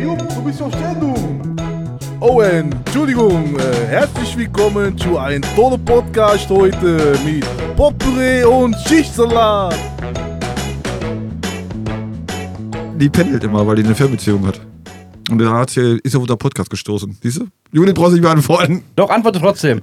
Jupp, du bist auf Sendung. Oh, Entschuldigung. Äh, herzlich willkommen zu einem tollen Podcast heute mit Potpourri und Schichtsalat. Die pendelt immer, weil die eine Fernbeziehung hat. Und da hat sie, ist auf unser Podcast gestoßen. Siehst du? Juli brauchst du nicht beantworten. Doch, antworte trotzdem.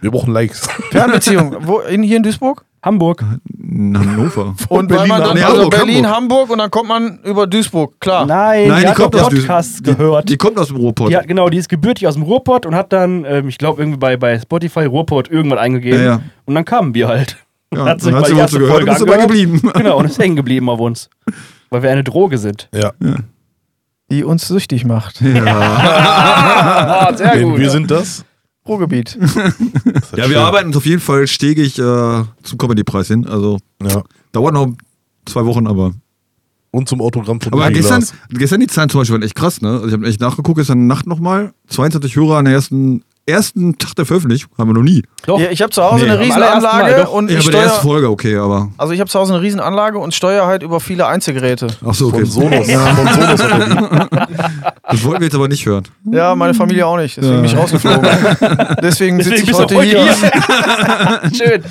Wir brauchen Likes. Fernbeziehung. Wo, in, hier in Duisburg? Hamburg. Hannover. Und Berlin man nach- dann Nee, also Hamburg, Berlin, Hamburg. Hamburg. und dann kommt man über Duisburg, klar. Nein, Nein, die, die hat kommt aus Podcasts Duis- gehört. Die kommt aus dem Ruhrpott. ja, genau, die ist gebürtig aus dem Ruhrpott und hat dann, ähm, ich glaube, irgendwie bei, bei Spotify Ruhrpott irgendwann eingegeben. Ja, ja. Und dann kamen wir halt. Ja, Hat sich dann hat sie die uns so gehört und Folge ist dabei angehört. geblieben. Genau, und ist hängen geblieben auf uns. Weil wir eine Droge sind. Ja. Die uns süchtig macht. Ah, sehr Denn wir sind das. Ruhrgebiet. Ja, schön. wir arbeiten uns auf jeden Fall stetig äh, zum Comedy-Preis hin. Also Ja. dauert noch zwei Wochen, aber. Und zum Autogramm von Aber gestern, gestern die Zahlen zum Beispiel waren echt krass, ne? Also ich habe echt nachgeguckt, gestern Nacht nochmal. 22 Hörer an der ersten, ersten Tag der Veröffentlichung. Haben wir noch nie. Doch. Ja, ich habe zu Hause Nee, eine Riesenanlage und Ja, ich bei der ersten steuere. Folge, okay, aber. Also ich habe zu Hause eine Riesenanlage und steuere halt über viele Einzelgeräte. Ach so, okay. Von Sonos. Von Sonos. Das wollten wir jetzt aber nicht hören. Ja, meine Familie auch nicht. Deswegen bin ich rausgeflogen. Deswegen, sitze ich bist heute du hier. Schön.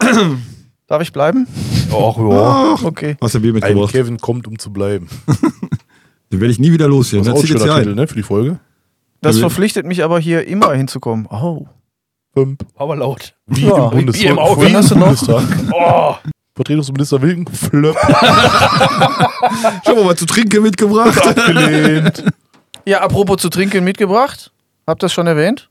Darf ich bleiben? Och, ja. Okay. Hast du Bier Ein mitgebracht? Kevin kommt, um zu bleiben. Den werde ich nie wieder los hier. Das ist auch ein schöner hier Titel, ne, für die Folge. Das wir- verpflichtet mich aber hier immer hinzukommen. Oh. Fünf. Aber laut. Wie Ja. im Bundestag. Bier im Auge. Wie im Hast du noch? Bundestag. Oh. Vertretungsminister Wilken. Flöpp. Ich habe mal zu trinken mitgebracht. Abgelehnt. Ja, apropos zu trinken mitgebracht. Habt ihr das schon erwähnt?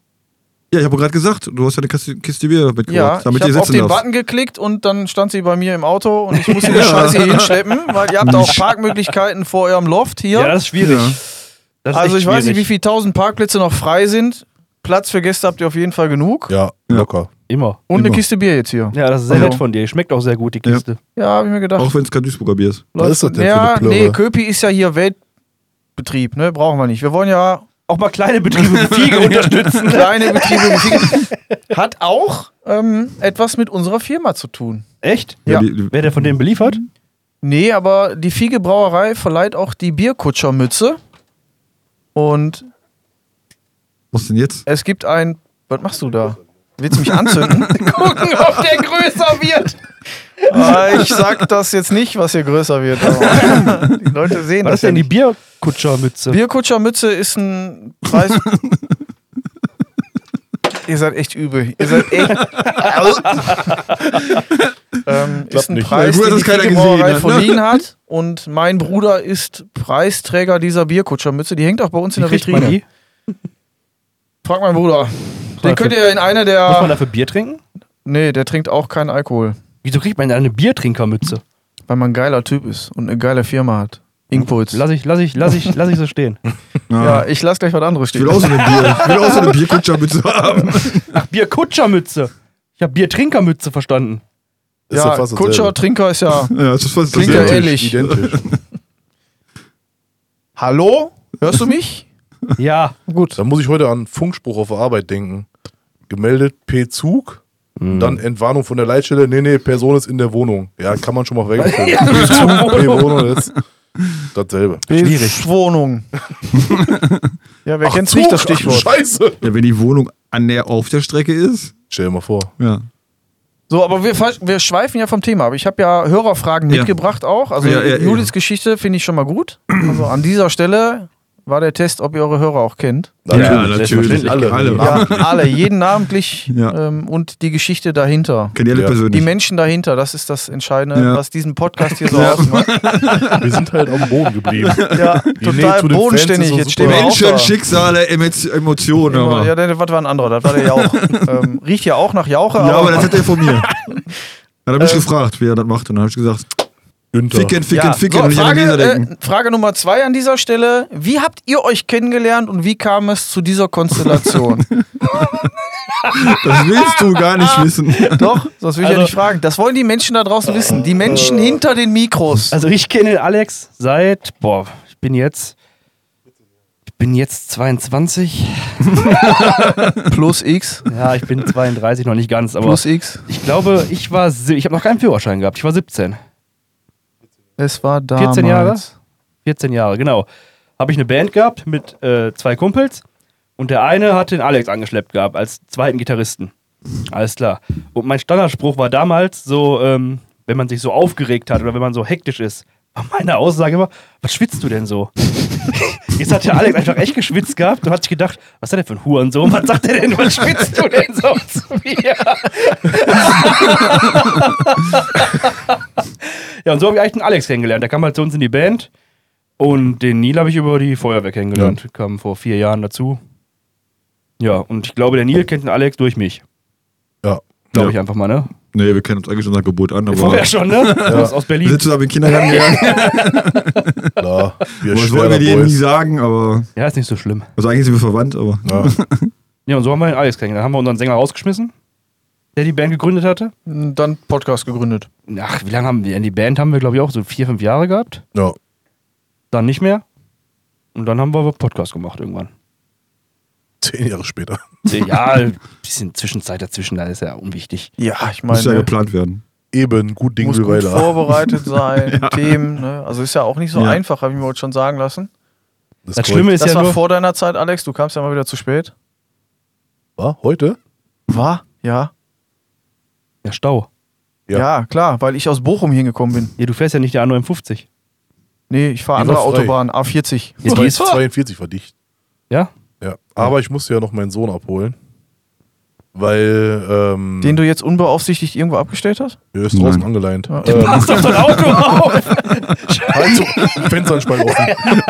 Ja, ich habe gerade gesagt, du hast ja eine Kiste, Kiste Bier mitgebracht, Ja, damit ich ihr habe auf sitzen den darfst. Button geklickt und dann stand sie bei mir im Auto und ich musste die Scheiße hier hinschleppen, weil ihr habt auch Parkmöglichkeiten vor eurem Loft hier. Ja, das ist schwierig. Ja. Das ist also ich weiß nicht, wie viele tausend Parkplätze noch frei sind. Platz für Gäste habt ihr auf jeden Fall genug. Ja, locker. Immer. Und eine Immer. Kiste Bier jetzt hier. Ja, das ist sehr Also- nett von dir. Schmeckt auch sehr gut, die Ja. Kiste. Ja, habe ich mir gedacht. Auch wenn es kein Duisburger Bier ist. Was ist das denn für ja, eine Plörre? nee, Köpi ist ja hier Weltbetrieb, ne? Brauchen wir nicht. Wir wollen ja Auch mal kleine Betriebe mit Fiege unterstützen. kleine Betriebe. Betriebe. Hat auch ähm, etwas mit unserer Firma zu tun. Echt? Ja. die, Wer der von denen beliefert? Nee, aber die Fiege Brauerei verleiht auch die Bierkutschermütze. Und was denn jetzt? es gibt ein. Was machst du da? Willst du mich anzünden? Gucken, ob der größer wird. Ah, ich sag das jetzt nicht, was hier größer wird. Aber die Leute sehen Was das ist denn ja die nicht. Bierkutschermütze? Bierkutschermütze ist ein Preis. Ihr seid echt übel. Ihr seid echt. ähm, ist ein nicht. Preis, Ja, gut, den die keiner Fiege gesehen Brauerei hat, verliehen ne? hat. Und mein Bruder ist Preisträger dieser Bierkutschermütze. Die hängt auch bei uns in Wie der kriegt man Vitrine. die? Frag meinen Bruder. Den könnt ihr in einer Muss man der. dafür Bier trinken? Nee, der trinkt auch keinen Alkohol. Wieso kriegt man denn eine Biertrinkermütze? Weil man ein geiler Typ ist und eine geile Firma hat. Impuls. Lass ich, lass ich, lass ich, lass ich so stehen. Ja, ich lass gleich was anderes Ich stehen. will auch so eine Bier, ich will auch so eine Bierkutschermütze haben. Ach, Bierkutschermütze. Ich habe Biertrinkermütze verstanden. Ist ja, fast dasselbe. Kutscher, Trinker ist ja. Ja, das ist fast Klingt ja dasselbe. ähnlich. Identisch. Hallo? Hörst du mich? Ja. Gut. Da muss ich heute an Funkspruch auf der Arbeit denken. Gemeldet P. Zug, dann Entwarnung von der Leitstelle. Nee, nee, Person ist in der Wohnung. Ja, kann man schon mal wegstellen. Zug, P. Wohnung, das ist dasselbe. Schwierig. Wohnung. ja, wer Ach, kennt's Zug, nicht, das Stichwort. Scheiße. Ja, wenn die Wohnung an der, auf der Strecke ist. Stell dir mal vor. Ja. So, aber wir, wir schweifen ja vom Thema. Aber ich habe ja Hörerfragen Ja. mitgebracht auch. Also Ja, ja, ja. Judiths Geschichte finde ich schon mal gut. Also an dieser Stelle war der Test, ob ihr eure Hörer auch kennt. selbstverständlich. Alle. alle. Ja, alle, jeden namentlich Ja. ähm, und die Geschichte dahinter. Kennt ihr alle Ja. Die persönlich? Menschen dahinter, das ist das Entscheidende, Ja. was diesen Podcast hier so ausmacht. Wir sind halt am Boden geblieben. Ja, total zu den bodenständig. Jetzt stehen Menschen. Schicksale, Emo- Emotionen. Immer, aber. ja, der, was war ein anderer? Das war der Jauch. ähm, riecht ja auch nach Jauche, Ja, aber das hat er von mir. Dann habe ich Ähm, gefragt, wie er das macht. Und dann habe ich gesagt, Günther. ficken, ficken, ja, ficken. so, Frage, äh, Frage Nummer zwei an dieser Stelle. Wie habt ihr euch kennengelernt und wie kam es zu dieser Konstellation? Das willst du gar nicht wissen. Doch, das will ich Also- ja nicht fragen. Das wollen die Menschen da draußen wissen. Die Menschen hinter den Mikros. Also ich kenne Alex seit, boah, ich bin jetzt, ich bin jetzt 22. Plus X. Ja, ich bin 32, noch nicht ganz, aber Plus X. ich glaube, ich war, ich habe noch keinen Führerschein gehabt. Ich war 17. Es war damals. 14 Jahre? 14 Jahre, genau. habe ich eine Band gehabt mit äh, zwei Kumpels und der eine hat den Alex angeschleppt gehabt als zweiten Gitarristen. Alles klar. Und mein Standardspruch war damals so, ähm, wenn man sich so aufgeregt hat oder wenn man so hektisch ist, meine Aussage immer, was schwitzt du denn so? Jetzt hat der Alex einfach echt geschwitzt gehabt und hat sich gedacht, was ist der denn für ein Hurensohn? Was sagt der denn? Was schwitzt du denn so zu mir? ja, und so habe ich eigentlich den Alex kennengelernt. Der kam halt zu uns in die Band und den Neil habe ich über die Feuerwehr kennengelernt. Kam vor vier Jahren dazu. Ja, und ich glaube, der Neil kennt den Alex durch mich. Ja. Glaube Ja. ich einfach mal, ne? Nee, wir kennen uns eigentlich schon seit Geburt an, aber Vorher schon, ne? Aus, aus wir Berlin. sind zusammen in den Kindergarten gegangen. Klar. Wir Das wollen wir dir nie sagen, aber Ja, ist nicht so schlimm. also eigentlich sind wir verwandt, aber Ja. Ja, und so haben wir den Alex kennengelernt. Dann haben wir unseren Sänger rausgeschmissen, der die Band gegründet hatte. Dann Podcast gegründet. Ach, wie lange haben wir? Die Band haben wir, glaube ich, auch so vier, fünf Jahre gehabt. ja. Dann nicht mehr. Und dann haben wir Podcast gemacht irgendwann. Zehn Jahre später. Ja, ein bisschen Zwischenzeit dazwischen, das ist ja unwichtig. Ja, ich muss ja meine, geplant werden. Eben, gut Ding muss wie gut Weiler. vorbereitet sein, Themen. Ne? Also ist ja auch nicht so Ja. einfach, habe ich mir heute schon sagen lassen. Das, Das ist Schlimme ist Das ja war nur, vor deiner Zeit, Alex. Du kamst ja mal wieder zu spät. War heute? War? Ja. der Stau. Ja. Ja. klar, weil ich aus Bochum hier gekommen bin. Ja, du fährst ja nicht der A59. Nee, ich fahre Die andere. Autobahn, A40. Ja, die ist, 42 war dicht. ja? Ja. Aber ich musste ja noch meinen Sohn abholen. Weil, ähm, Den du jetzt unbeaufsichtigt irgendwo abgestellt hast? der ist draußen Nein. angeleint. Ja. Ähm, Mach doch dein Auto auf! halt so, Fensteranspann offen.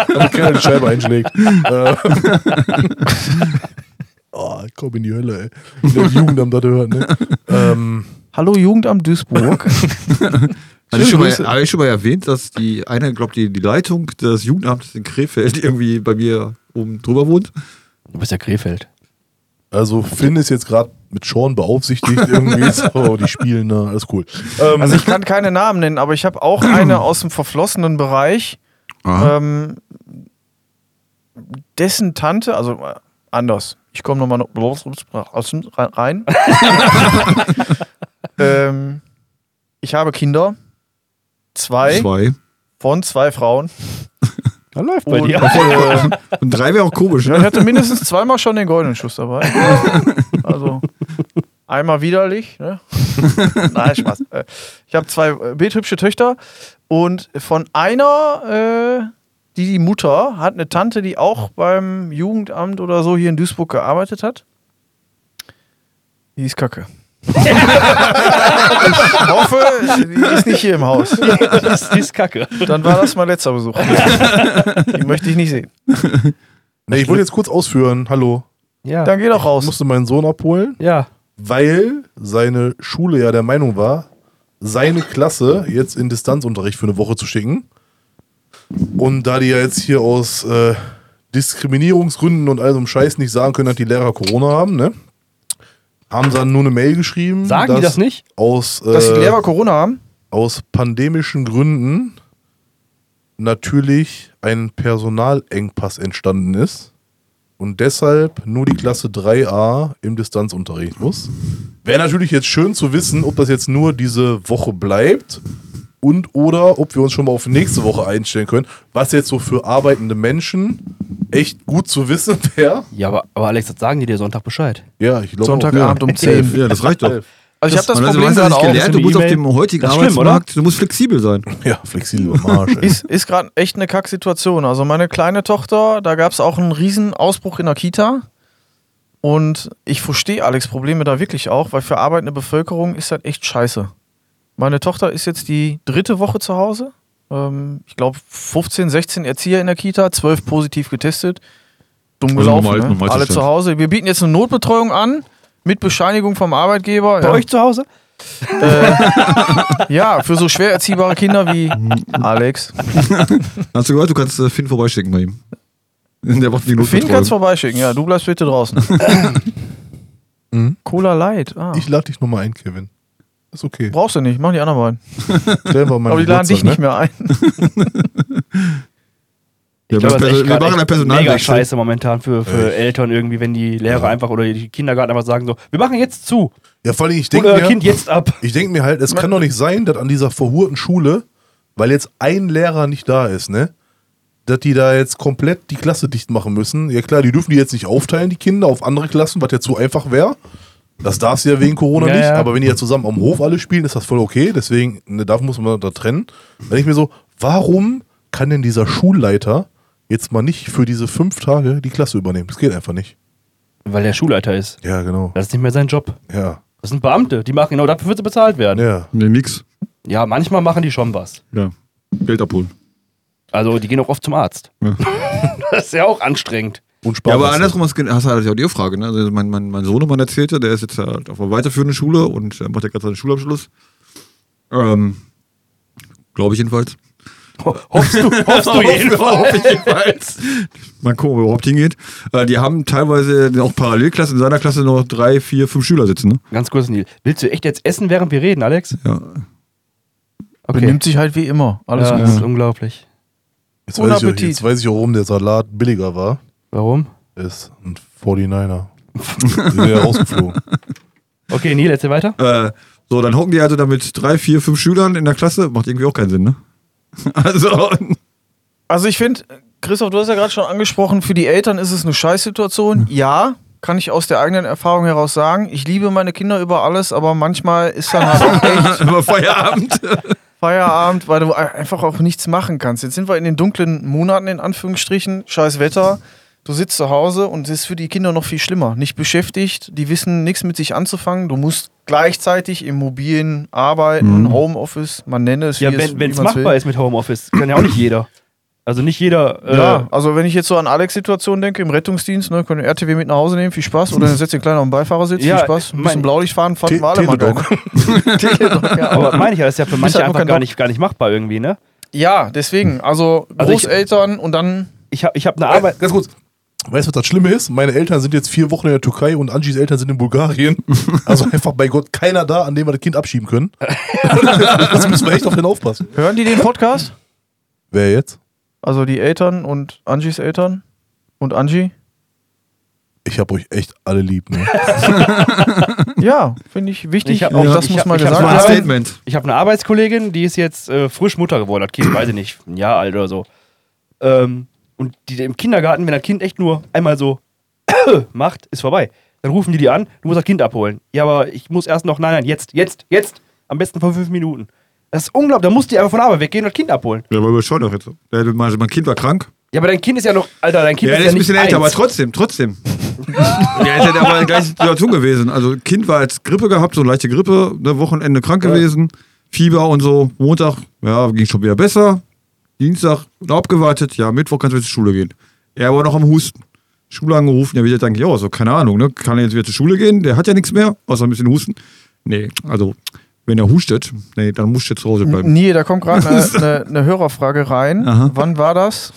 Damit keiner die Scheibe einschlägt. Äh, oh, komm in die Hölle, ey. Wenn der Jugendamt das hört, ne? Ähm, Hallo Jugendamt Duisburg. Hatte ich, schon mal, habe ich schon mal erwähnt, dass die eine, glaube die, die Leitung des Jugendamtes in Krefeld irgendwie bei mir oben drüber wohnt? Du bist ja Krefeld. also Finn ist jetzt gerade mit Sean beaufsichtigt irgendwie. So, die spielen da, alles cool. Ähm, Also ich kann keine Namen nennen, aber ich habe auch eine aus dem verflossenen Bereich. Ähm, dessen Tante, also äh, anders. Ich komme nochmal rein. ähm, ich habe Kinder. Zwei, Zwei. von zwei Frauen. Da läuft bei Und, dir. äh, Und drei wäre auch komisch, ja, ich ne? hatte mindestens zweimal schon den goldenen Schuss dabei. Also einmal widerlich. Ne? Nein, Spaß. Äh, Ich habe zwei äh, bildhübsche Töchter und von einer, äh, die die Mutter, hat eine Tante, die auch beim Jugendamt oder so hier in Duisburg gearbeitet hat. Die ist kacke. Ich hoffe, die ist nicht hier im Haus. Die ist, die ist kacke. Dann war das mein letzter Besuch. Die möchte ich nicht sehen. nee, ich wollte jetzt kurz ausführen. Hallo. Ja. Dann geh doch Ich raus. musste meinen Sohn abholen, Ja. weil seine Schule ja der Meinung war, seine Klasse jetzt in Distanzunterricht für eine Woche zu schicken. Und da die ja jetzt hier aus äh, Diskriminierungsgründen und all so einem Scheiß nicht sagen können, dass die Lehrer Corona haben, ne? Haben sie dann nur eine Mail geschrieben. Sagen die dass das nicht? Aus, äh, Dass die Lehrer Corona haben? aus pandemischen Gründen natürlich ein Personalengpass entstanden ist und deshalb nur die Klasse 3a im Distanzunterricht muss. Wäre natürlich jetzt schön zu wissen, ob das jetzt nur diese Woche bleibt und oder ob wir uns schon mal auf nächste Woche einstellen können, was jetzt so für arbeitende Menschen echt gut zu wissen wäre. Ja, aber, aber Alex, das sagen die dir Sonntag Bescheid. Ja, ich glaube Sonntagabend um 10. Ja, das reicht doch. Also ich habe das Man Problem hat gerade nicht auch. gelernt, du musst auf E-Mail. dem heutigen schlimm, Arbeitsmarkt, du musst flexibel sein. Ja, flexibel am Arsch. Ist, ist gerade echt eine Kacksituation. Also meine kleine Tochter, da gab es auch einen riesen Ausbruch in der Kita. Und ich verstehe Alex Probleme da wirklich auch, weil für arbeitende Bevölkerung ist das echt scheiße. Meine Tochter ist jetzt die dritte Woche zu Hause. Ähm, ich glaube 15, 16 Erzieher in der Kita, 12 positiv getestet. Dumm Also gelaufen, normal- ne? normal alle zu Hause. Wir bieten jetzt eine Notbetreuung an mit Bescheinigung vom Arbeitgeber. Bei ja. euch zu Hause? Äh, ja, für so schwer erziehbare Kinder wie Alex. Hast du gehört, du kannst äh, Finn vorbeischicken bei ihm. Der macht die Finn Notbetreuung. kannst vorbeischicken, ja, du bleibst bitte draußen. Mhm. Cola Light, ah. Ich lade dich nochmal ein, Kevin. Ist okay. Brauchst du nicht, machen die anderen beiden. Stellen wir mal Aber die laden dich nicht mehr ein. Ja, Ich glaube, das das ist wir machen einen echt mega Personalwechsel. scheiße momentan für, für? Eltern irgendwie, wenn die Lehrer einfach oder die Kindergarten einfach sagen so, wir machen jetzt zu. Ja, vor allem, ich denke mir, Kind jetzt ab. ich denk mir halt, es kann doch nicht sein, dass an dieser verhurten Schule, weil jetzt ein Lehrer nicht da ist, ne? dass die da jetzt komplett die Klasse dicht machen müssen. Ja klar, die dürfen die jetzt nicht aufteilen, die Kinder, auf andere Klassen, was ja zu einfach wäre. Das darf sie ja wegen Corona Ja, nicht, ja. aber wenn die ja zusammen am Hof alle spielen, ist das voll okay. Deswegen, ne, da muss man da trennen. Wenn ich mir so, warum kann denn dieser Schulleiter jetzt mal nicht für diese fünf Tage die Klasse übernehmen? Das geht einfach nicht. Weil der Schulleiter ist. Ja, genau. Das ist nicht mehr sein Job. Ja. Das sind Beamte, die machen genau dafür, wird sie bezahlt werden. Ja. Ja. Nee, nix. manchmal machen die schon was. Ja. Geld abholen. Also die gehen auch oft zum Arzt. Ja. Das ist ja auch anstrengend. Und Ja, aber Sparwasser. andersrum hast du hast du halt auch die Frage. Ne? Also mein, mein, mein Sohnemann erzählte, der ist jetzt halt auf einer weiterführenden Schule und macht ja gerade seinen Schulabschluss. Ähm, Glaube ich jedenfalls. Hoffst du, hoffst du jedenfalls. Mal gucken, ob er überhaupt hingeht. Äh, die haben teilweise auch Parallelklassen in seiner Klasse noch drei, vier, fünf Schüler sitzen. Ne? Ganz kurz, Neil. Willst du echt jetzt essen, während wir reden, Alex? Ja. Benimmt sich halt wie immer. Alles ja, gut. das ist unglaublich. Jetzt weiß, ich, jetzt weiß ich auch, warum der Salat billiger war. Warum? Ist ein 49er. Die sind ja rausgeflogen. Okay, Neil, erzähl weiter. Äh, so, dann hocken die also da mit drei, vier, fünf Schülern in der Klasse. Macht irgendwie auch keinen Sinn, ne? Also, Also ich finde, Christoph, du hast ja gerade schon angesprochen, für die Eltern ist es eine Scheißsituation. Ja, kann ich aus der eigenen Erfahrung heraus sagen. Ich liebe meine Kinder über alles, aber manchmal ist dann halt auch echt immer Feierabend. Feierabend, weil du einfach auch nichts machen kannst. Jetzt sind wir in den dunklen Monaten, in Anführungsstrichen, scheiß Wetter. Du sitzt zu Hause und es ist für die Kinder noch viel schlimmer. Nicht beschäftigt, die wissen nichts mit sich anzufangen. Du musst gleichzeitig im mobilen Arbeiten, Mhm. Homeoffice, man nenne es, Ja, wie wenn es machbar will. ist mit Homeoffice, kann ja auch nicht jeder. Also nicht jeder. Äh, Ja, also wenn ich jetzt so an Alex Situation denke, im Rettungsdienst, ne, können RTW mit nach Hause nehmen, viel Spaß. Oder dann setzt den Kleinen auf den Beifahrersitz, Ja, viel Spaß. Ein bisschen Blaulicht fahren, fanden Te- wir alle mal ja, Aber meine ich ja, das ist ja für manche halt einfach gar nicht, gar nicht machbar irgendwie, ne? ja, deswegen, also, Also ich- Großeltern und dann, Ich habe ich hab eine Arbeit. Ganz kurz. Weißt du, was das Schlimme ist? Meine Eltern sind jetzt vier Wochen in der Türkei und Angies Eltern sind in Bulgarien. Also einfach bei Gott keiner da, an dem wir das Kind abschieben können. das müssen wir echt auf den aufpassen. hören die den Podcast? Wer jetzt? Also die Eltern und Angies Eltern und Angie? Ich hab euch echt alle lieb. Ne? Ja, finde ich wichtig. Ich hab- auch ich- das ich muss hab- mal ich hab Das gesagt Ja. werden. Statement. Ich habe eine Arbeitskollegin, die ist jetzt äh, frisch Mutter geworden, hat Kind, weiß ich nicht, ein Jahr alt oder so. Ähm, und die im Kindergarten, wenn das Kind echt nur einmal so macht, ist vorbei. Dann rufen die die an, du musst das Kind abholen. Ja, aber ich muss erst noch, nein, nein, jetzt, jetzt, jetzt. Am besten vor fünf Minuten. Das ist unglaublich. Da musst du einfach von der Arbeit weggehen und das Kind abholen. Ja, aber schon doch jetzt. Ja, Mein Kind war krank. Ja, aber dein Kind ist ja noch, Alter, dein Kind Ja, ist ja ist ein bisschen älter, aber trotzdem, trotzdem. Der ist ja aber in der gleichen Situation gewesen. Also, Kind war als Grippe gehabt, so leichte Grippe, ne, Wochenende krank gewesen, Fieber und so. Montag, ja, ging schon wieder besser. Dienstag abgewartet, ja, Mittwoch kannst du wieder zur Schule gehen. Er war noch am Husten. Schule angerufen, ja, wie denke ich, ja, so, keine Ahnung, ne? Kann er jetzt wieder zur Schule gehen? Der hat ja nichts mehr, außer ein bisschen Husten. Nee, also, wenn er hustet, nee, dann muss er zu Hause bleiben. Nee, da kommt gerade eine, eine, eine Hörerfrage rein. Aha. Wann war das?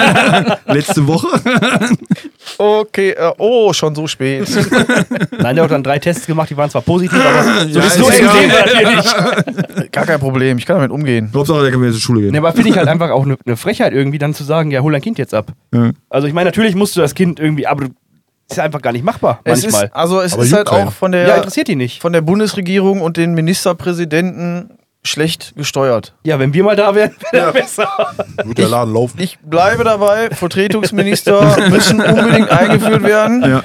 Letzte Woche? Okay, äh, oh, schon so spät. Nein, der hat dann drei Tests gemacht, die waren zwar positiv, aber so, Ja, ist hier nicht. Gar kein Problem, ich kann damit umgehen. Hauptsache, der kann wieder zur Schule gehen. Nee, aber finde ich halt einfach auch eine ne Frechheit irgendwie, dann zu sagen, ja, hol dein Kind jetzt ab. Ja. Also ich meine, natürlich musst du das Kind irgendwie, aber du, ist ja einfach gar nicht machbar Es manchmal. ist, also es Aber ist halt keinen. auch von ja, der, interessiert die nicht. von der Bundesregierung und den Ministerpräsidenten schlecht gesteuert. Ja, wenn wir mal da wären, wäre das besser. Wird der Laden laufen? Ich bleibe dabei, Vertretungsminister müssen unbedingt eingeführt werden. Ja.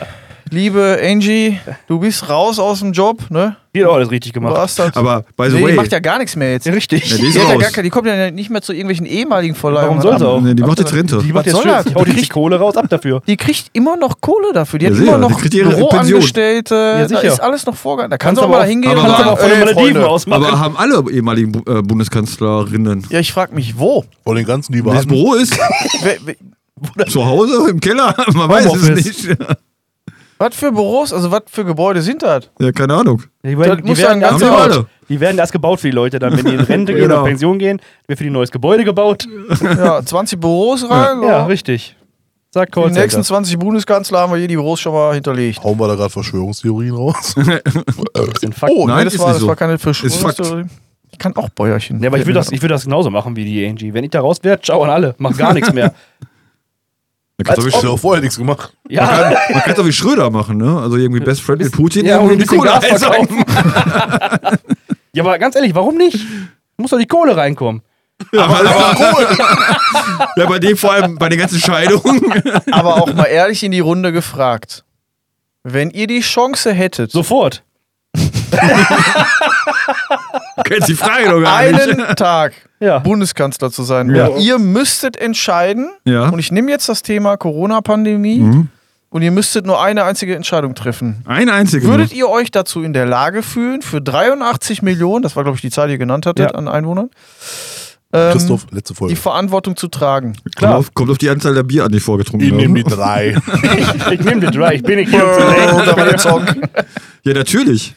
Liebe Angie, du bist raus aus dem Job, ne? Die hat auch alles richtig gemacht. das. Aber, by the nee, way, die macht ja gar nichts mehr jetzt. Richtig. Ja, die ist Die, ja keine, die kommt ja nicht mehr zu irgendwelchen ehemaligen Vorleihungen. Warum soll sie auch? Nee, die macht jetzt Rente. Die macht jetzt das? die Die kriegt- Kohle raus, ab dafür. Die kriegt immer noch Kohle dafür. Die Ja, hat sicher, immer noch Büroangestellte. Ja, da sicher. ist alles noch vorgegangen. Da Kannst du auch mal da hingehen aber und aber von den ey, Malediven ausmachen. Aber haben alle ehemaligen äh, Bundeskanzlerinnen. Ja, ich frage mich, wo? Von den ganzen, die das. Büro ist? Zu Hause? Im Keller? Man weiß es nicht. Was für Büros, also was für Gebäude sind das? Ja, keine Ahnung. Die Das werden, die werden, ja erst gebaut. Die werden erst gebaut für die Leute, dann, wenn die in Rente gehen Genau. oder Pension gehen, wird für die ein neues Gebäude gebaut. Ja, 20 Büros rein. Ja, so. richtig. Sagt Die nächsten Callcenter. 20 Bundeskanzler haben wir hier die Büros schon mal hinterlegt. Hauen wir da gerade Verschwörungstheorien raus? Das sind Fakten. Oh, Nein, nein, das, ist war, nicht das so. war keine. Verschwörungstheorie. Ich kann auch Bäuerchen. Ja, aber ich würde das, ich würd das genauso machen wie die Angie. Wenn ich da raus wäre, ciao an alle. Mach gar nichts mehr. Man kann es Hast doch du auch vorher nichts gemacht. Ja, man kann's doch wie Schröder machen, ne? Also irgendwie Best Friend mit Putin. ja und ein die bisschen Kohle Gas verkaufen. ja, aber ganz ehrlich, warum nicht? Muss doch die Kohle reinkommen. Ja, aber, aber, Ja, bei dem vor allem, bei den ganzen Scheidungen. Aber auch mal ehrlich in die Runde gefragt. Wenn ihr die Chance hättet, Sofort. Du kennst die Frage doch gar nicht. einen Tag Ja. Bundeskanzler zu sein, Ja. ihr müsstet entscheiden, Ja. und ich nehme jetzt das Thema Corona-Pandemie, Mhm. und ihr müsstet nur eine einzige Entscheidung treffen. Ein einziger. Würdet ihr euch dazu in der Lage fühlen, für 83 Millionen, das war glaube ich die Zahl, die ihr genannt hattet, Ja. an Einwohnern, ähm, Christoph, letzte die Folge. Verantwortung zu tragen? Kommt auf, kommt auf die Anzahl der Bier an, die ich vorgetrunken Ich habe. nehme die drei. Ich nehme den Dry. Ich bin nicht hier. Ja, natürlich.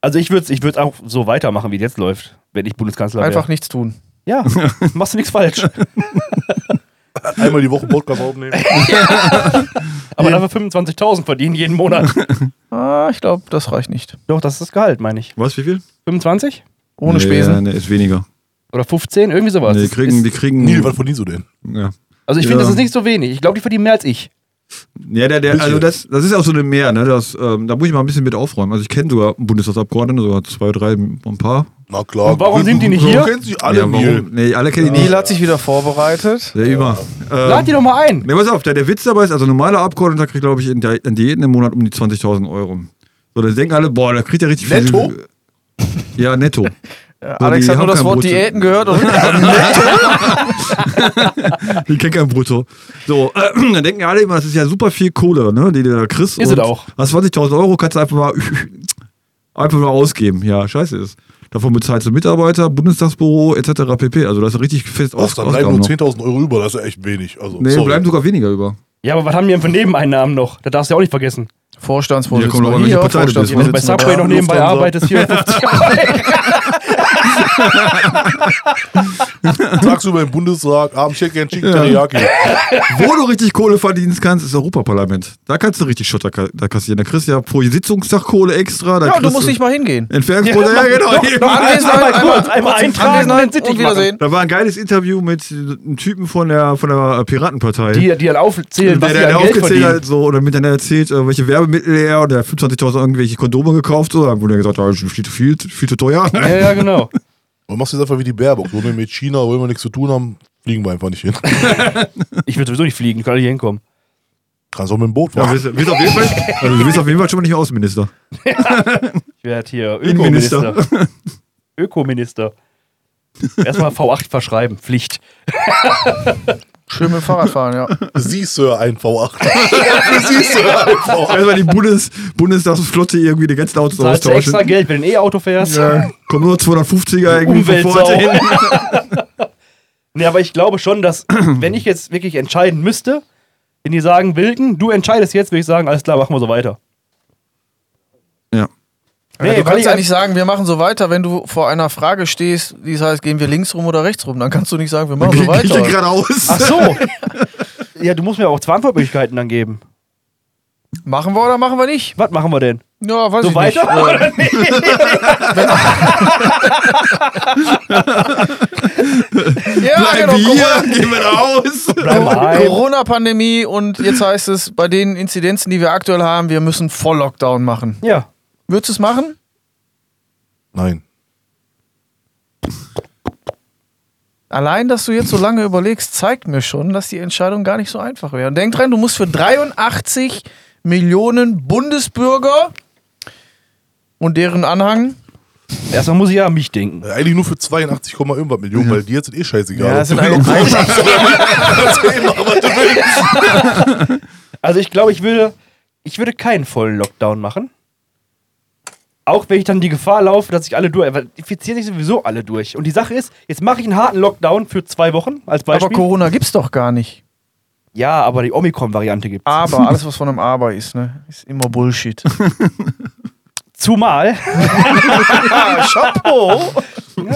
Also ich würde es ich auch so weitermachen, wie es jetzt läuft, wenn ich Bundeskanzler wäre. Einfach nichts tun. Ja, machst du nichts falsch. Einmal die Woche Podcast aufnehmen. Aber dafür 25.000 verdienen jeden Monat. Ah, ich glaube, das reicht nicht. Doch, das ist das Gehalt, meine ich. Was, wie viel? 25? Ohne nee, Spesen. Nee, ist weniger. Oder 15? Irgendwie sowas. Nee, die kriegen, ist, die kriegen. Neil, was verdienst du denn? ja. also ich finde, Ja. das ist nicht so wenig. Ich glaube, die verdienen mehr als ich. Ja, der, der, also das, das ist auch so eine Mehr, ne? Das, ähm, da muss ich mal ein bisschen mit aufräumen. Also ich kenne sogar einen Bundestagsabgeordneten, sogar zwei, drei, ein paar. Na klar. Und warum sind die nicht hier? Du kennst sie alle, ja, Neil. warum? Nee, alle kennen die Neil nicht. hat sich wieder vorbereitet. Der immer. Lad die Ähm, doch mal ein. ne, pass auf, der, der Witz dabei ist, also ein normaler Abgeordneter kriegt, glaube ich, in, der, in jeden im Monat um die 20.000 Euro. So, dann denken alle, boah, da kriegt er richtig Netto? viel. Ja, netto. Ja, Alex die hat nur das Wort Brutto. Diäten gehört und Ich kenne kein Brutto. So, äh, dann denken alle immer, das ist ja super viel Kohle, ne, die du da kriegst. Ist und es auch. Hast 20.000 Euro, kannst du einfach mal, einfach mal ausgeben. Ja, scheiße ist. Davon bezahlst du Mitarbeiter, Bundestagsbüro etc. pp. Also das ist richtig fest aus, dann bleiben nur Ausgaben noch. 10.000 Euro über, das ist ja echt wenig. Also, Nee, sorry. bleiben sogar weniger über. Ja, aber was haben die denn für Nebeneinnahmen noch? Das darfst du ja auch nicht vergessen. Vorstandsvorsitzender Ja, kommt aber, welche hier, Partei du bist, Wenn du bei Subway da, noch nebenbei arbeitest, 450 Tagsüber im Bundestag, abends check gern Chicken Teriyaki. Wo du richtig Kohle verdienen kannst, ist Europaparlament. Da kannst du richtig Schotter ka da kassieren. Da kriegst du ja pro Sitzungstag Kohle extra. Da Ja, du musst nicht mal hingehen. Entfernungsquote, ja, genau. Einmal kurz, einmal eintragen und dann Wiedersehen. Da war ein geiles Interview mit einem Typen von der, von der Piratenpartei. Die, die dann aufzählen, was der, sie der aufgezählt hat, so, oder mit einer erzählt, äh, welche Werbemittel er und der hat 25.000 irgendwelche Kondome gekauft, so, dann wurde er gesagt, ja, das ist viel, zu viel, viel zu teuer. Ja, ja, genau. Und machst du jetzt einfach wie die Baerbock. So, ne, mit China wollen wir nichts zu tun haben, fliegen wir einfach nicht hin. Ich will sowieso nicht fliegen, ich kann hier hinkommen. Kannst auch mit dem Boot Ja, fahren. bist, bist auf jeden Fall, also du bist auf jeden Fall schon mal nicht Außenminister. Ich werde hier. Ökominister. Ökominister. Erstmal V8 verschreiben, Pflicht. Schön mit dem Fahrrad fahren, ja. Sie, Sir, ein V8. Sie, Sir, ein V8. Erstmal die Bundes, Bundestagsflotte irgendwie die ganzen Autos Zahlst du extra austauschen. Geld, wenn du ein E-Auto fährst. Ja, kommen nur 250er irgendwie vorne hin. Nee, aber ich glaube schon, dass, wenn ich jetzt wirklich entscheiden müsste, wenn die sagen, Wilken, du entscheidest jetzt, würde ich sagen, alles klar, machen wir so weiter. Nee, du kannst ich ja nicht sagen, wir machen so weiter, wenn du vor einer Frage stehst, die heißt, gehen wir links rum oder rechts rum. Dann kannst du nicht sagen, wir machen so weiter. geradeaus. Ach so. ja, du musst mir auch zwei Antwortmöglichkeiten dann geben. Machen wir oder machen wir nicht? Was machen wir denn? Ja, weiß So ich weiter? nicht. Oder nicht? Ja, Bleiben genau. hier, gehen wir raus. Bleib. Corona-Pandemie und jetzt heißt es, bei den Inzidenzen, die wir aktuell haben, wir müssen Voll-Lockdown machen. Ja. Würdest du es machen? Nein. Allein, dass du jetzt so lange überlegst, zeigt mir schon, dass die Entscheidung gar nicht so einfach wäre. Und denk dran, du musst für 83 Millionen Bundesbürger und deren Anhang. Erstmal muss ich ja an mich denken. Äh, Eigentlich nur für 82, Komma irgendwas Millionen, weil die jetzt sind eh scheißegal. Ja, das sind eigentlich. Also ich glaube, ich würde, ich würde keinen vollen Lockdown machen. Auch wenn ich dann die Gefahr laufe, dass sich alle durch. Weil infizieren sich sowieso alle durch. Und die Sache ist, jetzt mache ich einen harten Lockdown für zwei Wochen als Beispiel. Aber Corona gibt's doch gar nicht. ja, aber die Omikron-Variante gibt Aber, alles was von einem Aber ist, ne, ist immer Bullshit. Zumal, Chapeau!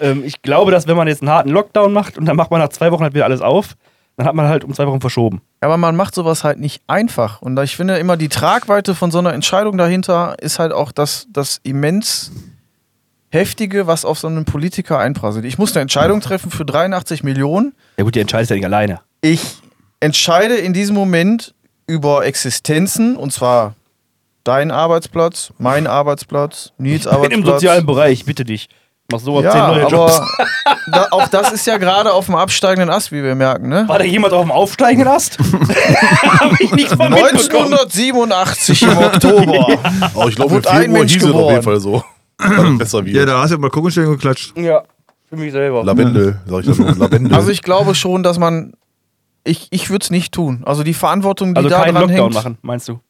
ähm, ich glaube, dass wenn man jetzt einen harten Lockdown macht und dann macht man nach zwei Wochen halt wieder alles auf, dann hat man halt um zwei Wochen verschoben. Aber man macht sowas halt nicht einfach. Und ich finde immer, die Tragweite von so einer Entscheidung dahinter ist halt auch das, das immens Heftige, was auf so einen Politiker einprasselt. Ich muss eine Entscheidung treffen für 83 Millionen. Ja gut, die entscheidest ja nicht alleine. Ich entscheide in diesem Moment über Existenzen und zwar dein Arbeitsplatz, mein Arbeitsplatz, Nils Ich bin im Arbeitsplatz. sozialen Bereich, bitte dich. Mach sowas Ja, 10 neue Jobs. aber da, auch das ist ja gerade auf dem absteigenden Ast, wie wir merken, ne? War da jemand auf dem aufsteigenden Ast? Hab ich nichts von mitbekommen. 1987 im Oktober. Aber ich glaube, im Februar Mensch hieß es auf jeden Fall so. Besser Ja, wird. da hast du ja mal Kuchenstellen geklatscht. Ja, für mich selber. Lavendel, sag ich dann nur. Lavendel. Also ich glaube schon, dass man. Ich, ich würde es nicht tun. Also die Verantwortung, die Also da keinen dran Lockdown hängt. machen, meinst du?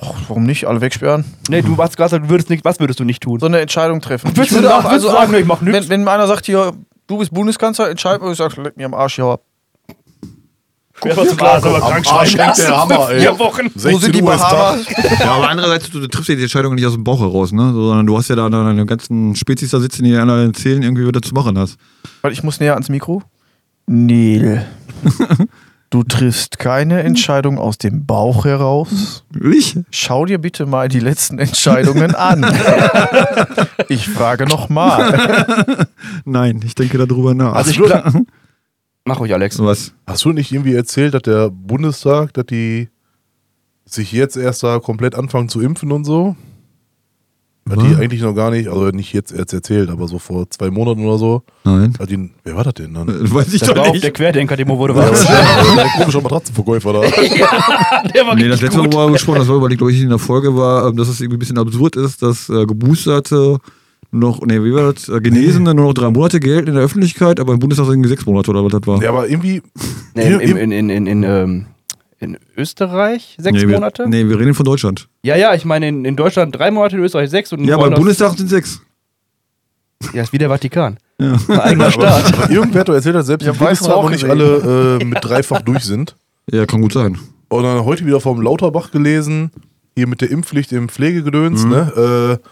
Boah, warum nicht? Alle wegsperren. Nee, du hast gerade gesagt, du würdest nicht, was würdest du nicht tun? So eine Entscheidung treffen. Würdest ich du auch, also sagen, ich mach nix? wenn, wenn einer sagt hier, du bist Bundeskanzler, entscheid mal, ich sag, leck mir am Arsch hier ab. Schwer was zum Arzt, aber am krank Arsch schreiben der. Hammer, ey. Vier Wochen. 16 Wo sind die Bahamas? Ja, aber andererseits, du, du triffst ja die Entscheidung nicht aus dem Bauch heraus, ne? Sondern du hast ja da deine ganzen Spezies da sitzen, die dir alle erzählen, irgendwie, was du zu machen hast. Warte, ich muss näher ans Mikro. Neil, du triffst keine Entscheidung aus dem Bauch heraus. Ich? Schau dir bitte mal die letzten Entscheidungen an. Ich frage nochmal. Nein, ich denke darüber nach. Also ich glaub, Mach ruhig, Alex. was? Hast du nicht irgendwie erzählt, dass der Bundestag, dass die sich jetzt erst da komplett anfangen zu impfen und so? Hat die Was? eigentlich noch gar nicht, also nicht jetzt erst erzählt, aber so vor zwei Monaten oder so. Nein. Hat die, wer war das denn dann? Äh, Weiß ich Das doch war nicht. der Querdenker-Demo, wurde Ja, was. aber der komische Matratzenverkäufer da. Der war Nee, das letzte Mal gut. war gesprochen, das war überlegt, glaube ich, in der Folge war, ähm, dass es irgendwie ein bisschen absurd ist, dass äh, Geboosterte noch, nee, wie war das, äh, Genesene nur noch drei Monate gelten in der Öffentlichkeit, aber im Bundestag sind irgendwie sechs Monate oder was das war. Ja, aber irgendwie. Nee, in, in, in, in, in, ähm, in Österreich sechs nee, wir, Monate? Nee, wir reden von Deutschland. Ja, ja, ich meine in, in Deutschland drei Monate, in Österreich sechs und in Ja, aber im woanders- Bundestag sind sechs. Ja, ist wie der Vatikan. Ja. Ein eigener Staat. Aber irgendwer hat doch erzählt, dass selbst Ja, im weiß man auch noch nicht alle äh, mit dreifach durch sind. ja, kann gut sein. Und dann heute wieder vom Lauterbach gelesen, hier mit der Impfpflicht im Pflegegedöns, Mhm. ne, äh,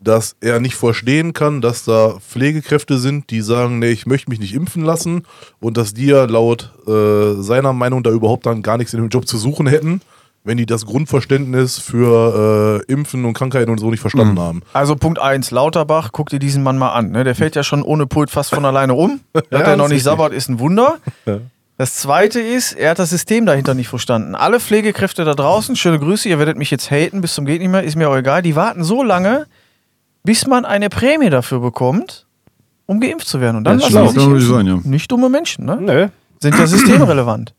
dass er nicht verstehen kann, dass da Pflegekräfte sind, die sagen, nee, ich möchte mich nicht impfen lassen und dass die ja laut äh, seiner Meinung da überhaupt dann gar nichts in dem Job zu suchen hätten, wenn die das Grundverständnis für äh, Impfen und Krankheiten und so nicht verstanden Mhm. haben. Also Punkt 1, Lauterbach, guck dir diesen Mann mal an. Ne? Der fällt ja schon ohne Pult fast von alleine um. Dass Ja, er noch nicht sabbert, ist ein Wunder. Ja. Das zweite ist, er hat das System dahinter nicht verstanden. Alle Pflegekräfte da draußen, schöne Grüße, ihr werdet mich jetzt haten bis zum geht nicht mehr, ist mir auch egal. Die warten so lange, bis man eine Prämie dafür bekommt, um geimpft zu werden. Und dann Ja, lassen schlau. sich sagen, ja. Nicht dumme Menschen, ne? Nö. Sind ja systemrelevant.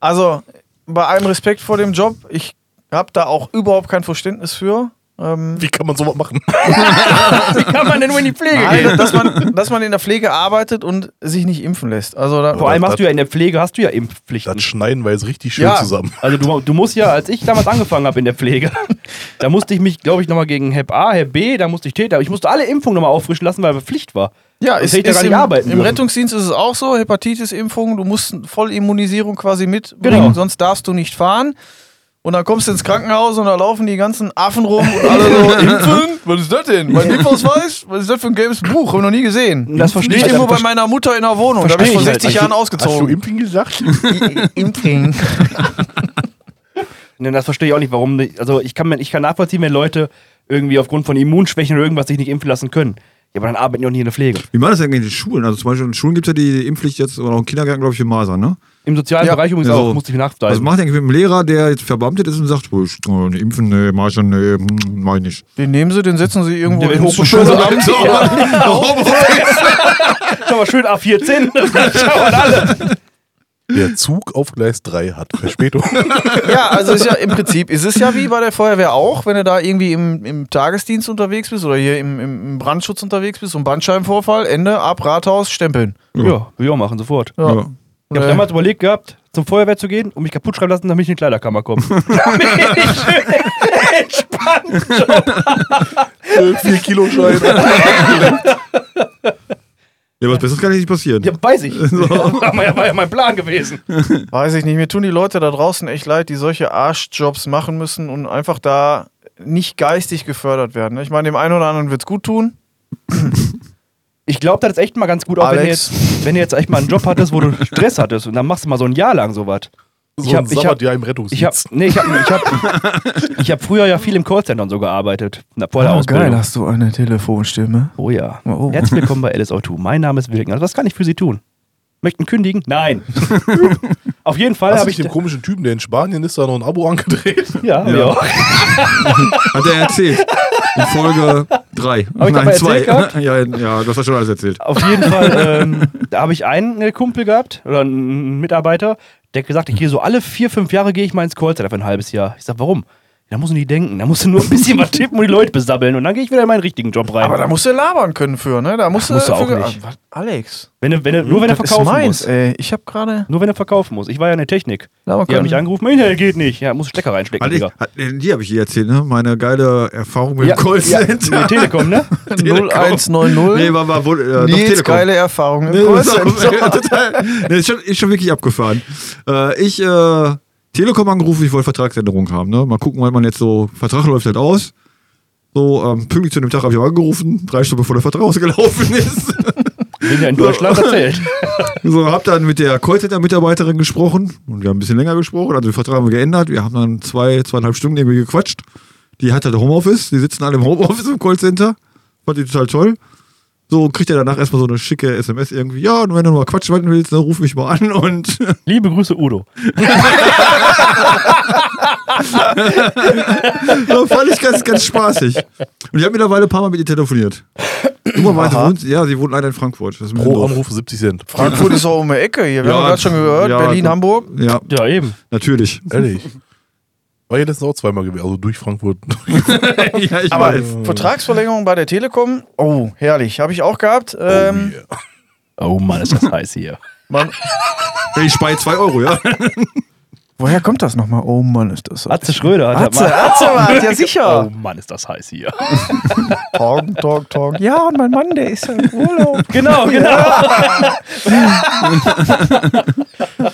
Also, bei allem Respekt vor dem Job, ich habe da auch überhaupt kein Verständnis für. Ähm, Wie kann man sowas machen? Wie kann man denn nur in die Pflege Nein, gehen? dass man, dass man in der Pflege arbeitet und sich nicht impfen lässt. Also da, Vor allem das- hast du ja in der Pflege hast du ja Impfpflichten. Das schneiden wir jetzt richtig schön Ja. zusammen. Also du, du musst ja, als ich damals angefangen habe in der Pflege, da musste ich mich, glaube ich, nochmal gegen Hep A, Hep B, da musste ich Täter, ich musste alle Impfungen nochmal auffrischen lassen, weil Pflicht war. ja, es ist gar nicht im, arbeiten im. Rettungsdienst ist es auch so, Hepatitis-Impfung, du musst Vollimmunisierung quasi mitbringen, Genau. sonst darfst du nicht fahren. Und dann kommst du ins Krankenhaus und da laufen die ganzen Affen rum und alle so, impfen? Was ist das denn? Mein Impfausweis? Was ist das für ein gelbes Buch? Hab ich noch nie gesehen. Das verstehe ich irgendwo halt. bei meiner Mutter in der Wohnung. Da habe ich vor Verstehe ich 60 halt. Jahren Hast du ausgezogen. Impfen gesagt? Impfing. Ne, das verstehe ich auch nicht, warum nicht. Also ich kann, ich kann nachvollziehen, wenn Leute irgendwie aufgrund von Immunschwächen oder irgendwas sich nicht impfen lassen können. Ja, aber dann arbeiten die auch nicht in der Pflege. Wie machen das eigentlich in den Schulen? Also zum Beispiel in Schulen gibt es ja die Impfpflicht jetzt, oder auch im Kindergarten, glaube ich, für Masern, ne? Im sozialen Ja. Bereich übrigens Ja, auch, musste ich Was nachweisen. macht eigentlich mit einem Lehrer, der jetzt verbeamtet ist und sagt, oh, ich, impfen, ne, mach ich, ne, hm, mach ich nicht. Den nehmen sie, den setzen sie irgendwo ins hochbefördert. Schulamt. Schau mal schön A14, dann schauen alle. Der Zug auf Gleis 3 hat Verspätung. Ja, also ist ja im Prinzip ist es ja wie bei der Feuerwehr auch, wenn du da irgendwie im, im Tagesdienst unterwegs bist oder hier im, im Brandschutz unterwegs bist, so ein Bandscheibenvorfall, Ende, ab, Rathaus, stempeln. Ja, will ich auch machen, sofort. Ja. Ja. Ich habe Äh, damals überlegt gehabt, zum Feuerwehr zu gehen und mich kaputt schreiben lassen, damit ich in die Kleiderkammer komme. damit ich schön entspannt. Vier Kilo Schein. Ja, was Besseres kann nicht passieren. Ja, weiß ich. War ja, war ja mein Plan gewesen. Weiß ich nicht, mir tun die Leute da draußen echt leid, die solche Arschjobs machen müssen und einfach da nicht geistig gefördert werden. Ich meine, dem einen oder anderen wird es gut tun. Ich glaube, das ist echt mal ganz gut, auch wenn du, jetzt, wenn du jetzt echt mal einen Job hattest, wo du Stress hattest und dann machst du mal so ein Jahr lang sowas. So Ich hab- ein ich hab- im Ich Rettungsdienst. hab, nee, ich hab, ich hab, ich hab früher ja viel im Callcenter und so gearbeitet. Na, Vor der Ausbildung. Ah, hast du eine Telefonstimme. Oh ja. Oh. Herzlich willkommen bei LSO2. Mein Name ist Wilken. Also, was kann ich für Sie tun? Möchten kündigen? Nein. Auf jeden Fall habe ich. dem komischen Typen, der in Spanien ist, da noch ein Abo angedreht? Ja, Ja. ja. Hat er erzählt. In Folge Drei. Hab ich Nein, dabei zwei. erzählt gehabt? ja, ja, du hast schon alles erzählt. Auf jeden Fall, ähm, da habe ich einen äh, Kumpel gehabt oder einen Mitarbeiter, der hat gesagt, ich gehe so alle vier, fünf Jahre gehe ich mal ins Callcenter für ein halbes Jahr. Ich sag, warum? Da musst du nicht denken, da musst du nur ein bisschen was tippen und die Leute besabbeln und dann gehe ich wieder in meinen richtigen Job rein. Aber da musst du labern können für, ne? Da musst Ach, musst du auch für, nicht. Ah, was? Alex. wenn du, wenn du, nur wenn er das ist verkaufen meins, muss. ey. Ich habe gerade. Nur wenn er verkaufen muss. Ich war ja in der Technik. Labern Die haben mich angerufen, mein geht nicht. Ja, muss Stecker reinstecken, Hat ich, Digga. hat, die habe ich hier erzählt, ne? Meine geile Erfahrung mit dem Callcenter. Die Telekom, ne? 0190. Nee, war, war wohl, äh, doch Nils, Telekom. geile Erfahrung im Nee, das ist, Callcenter. total, nee, ist, schon, ist schon wirklich abgefahren. Äh, ich, äh, Telekom angerufen, ich wollte Vertragsänderung haben. Ne? Mal gucken, wann man jetzt so, Vertrag läuft halt aus. So, ähm, pünktlich zu dem Tag habe ich auch angerufen, drei Stunden bevor der Vertrag ausgelaufen ist. Bin ja in Deutschland erzählt. so, hab dann mit der Callcenter-Mitarbeiterin gesprochen und wir haben ein bisschen länger gesprochen, also den Vertrag haben wir geändert. Wir haben dann zwei, zweieinhalb Stunden irgendwie gequatscht. Die hat halt Homeoffice, die sitzen alle im Homeoffice im Callcenter. Fand die total toll. So, kriegt er danach erstmal so eine schicke SMS irgendwie. Ja, und wenn du mal Quatsch warten willst, dann ruf mich mal an und Liebe Grüße, Udo. Das fand ich ganz, ganz spaßig. Und ich habe mittlerweile ein paar Mal mit ihr telefoniert. Dummerweise wohnt sie, ja, sie wohnt leider in Frankfurt. Das ist ein bisschen Pro doof. Anruf 70 Cent. Frankfurt ist auch um die Ecke hier. Wir Ja, haben gerade schon gehört. ja, Berlin. Hamburg. Ja, Ja, eben. natürlich. Ehrlich. War hier letztens auch zweimal gewesen, also durch Frankfurt. ja, ich Aber weiß. Vertragsverlängerung bei der Telekom, oh, herrlich. Habe ich auch gehabt. Ähm, oh, yeah. Oh Mann, ist das heiß hier. man, Ich spare 2 Euro, ja. woher kommt das nochmal? Oh Mann, ist das. Atze Schröder hat Atze, mal. Atze war, ja Oh sicher. Mann, ist das heiß hier. Talk, talk, talk. Ja, und mein Mann, der ist ja im Urlaub. Genau, genau.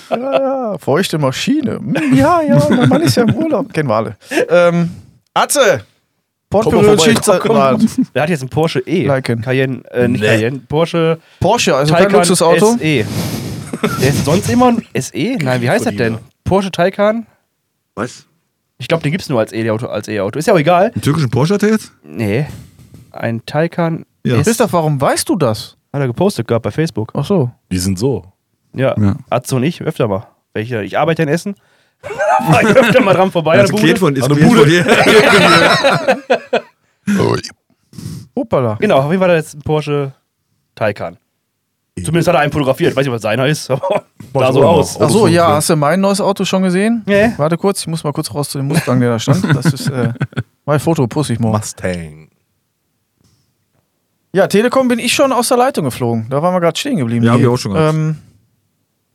Ja, ja, feuchte Maschine. Hm, Ja, ja, mein Mann ist ja im Urlaub. Kennen wir alle. Ähm, Atze. Vorbei, Schichtzeitrat. Der hat jetzt einen Porsche E. Liken. Cayenne, äh, nicht Nee. Cayenne, Porsche Porsche, also kein Taycan Luxusauto. SE. Der ist sonst immer ein SE? Nein, wie heißt das denn? Porsche Taycan? Was? Ich glaube, den gibt es nur als E-Auto. Als E-Auto. Ist ja auch egal. Einen türkischen Porsche hat er jetzt? Nee. Ein Taycan Ja. S. Christoph, warum weißt du das? Hat er gepostet gehabt bei Facebook. Ach so. Die sind so. Ja. Ja. Atze und ich öfter mal. Welche, ich arbeite in Essen. War ich öfter mal dran vorbei. Das ist Bude. von, ist An ein der Klient von dir. Oh, Hoppala. Genau, auf jeden Fall war das ein Porsche Taycan. Zumindest hat er einen fotografiert. Ich weiß nicht, was seiner ist, aber sah ich so noch. aus. Ach so, Autos ja, hast du mein neues Auto schon gesehen? Nee. Warte kurz, ich muss mal kurz raus zu dem Mustang, der da stand. Das ist äh, mein Foto, puss ich morgen. Mustang. Ja, Telekom bin ich schon aus der Leitung geflogen. Da waren wir gerade stehen geblieben. Ja, hab ich auch schon gehabt. ähm,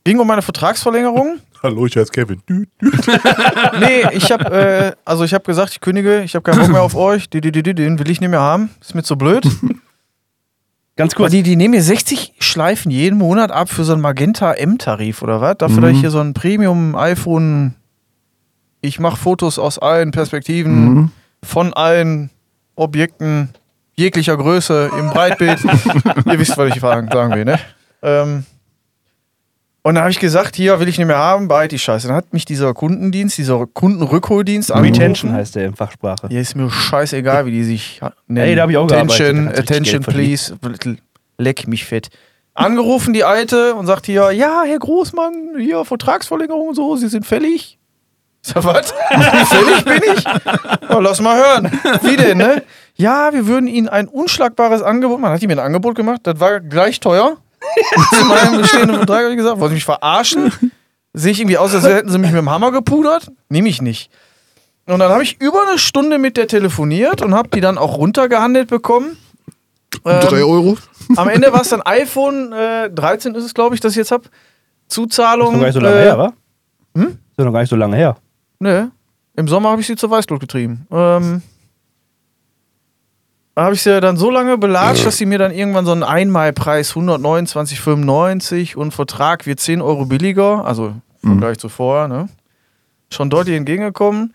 Ging um meine Vertragsverlängerung. Hallo, ich heiße Kevin. Düt, düt. nee, ich habe äh, also ich habe gesagt, ich kündige, ich habe keinen Bock mehr auf euch. Die, die, die, die, den will ich nicht mehr haben. Ist mir zu blöd. Ganz Aber kurz. die, die nehmen mir 60 Schleifen jeden Monat ab für so einen Magenta M-Tarif oder was? Dafür, dass ich hier so ein Premium-iPhone. Ich mache Fotos aus allen Perspektiven, Mhm. von allen Objekten jeglicher Größe im Breitbild. Ihr wisst, was ich sagen will, ne? Ähm, und dann habe ich gesagt, hier will ich nicht mehr haben, behalt die Scheiße. Dann hat mich dieser Kundendienst, dieser Kundenrückholdienst Retention angerufen. heißt der in Fachsprache. Ja, ist mir scheißegal, wie die sich nennen. Ey, da hab ich auch gearbeitet, Attention, da please. Leck mich fett. Angerufen die Alte und sagt hier, ja, Herr Großmann, hier Vertragsverlängerung und so, Sie sind fällig. Sag, was? fällig bin ich? Ja, lass mal hören. Wie denn, ne? Ja, wir würden Ihnen ein unschlagbares Angebot, man hat ihm ein Angebot gemacht, das war gleich teuer. Zu meinem bestehenden Vertrag habe ich gesagt, wollen Sie mich verarschen? Sehe ich irgendwie aus, als hätten Sie mich mit dem Hammer gepudert? Nehme ich nicht. Und dann habe ich über eine Stunde mit der telefoniert und habe die dann auch runtergehandelt bekommen. Ähm, Drei Euro. am Ende war es dann iPhone äh, 13 ist es, glaube ich, das ich jetzt habe. Das Zuzahlung. ist noch gar nicht so lange äh, her, wa? hm? Das ist noch gar nicht so lange her. Ne. Im Sommer habe ich sie zur Weißglut getrieben. Ähm, habe ich sie dann so lange belatscht, dass sie mir dann irgendwann so einen Einmalpreis 129,95 und Vertrag wird 10 Euro billiger, also im Vergleich zu vorher, ne? Schon deutlich entgegengekommen.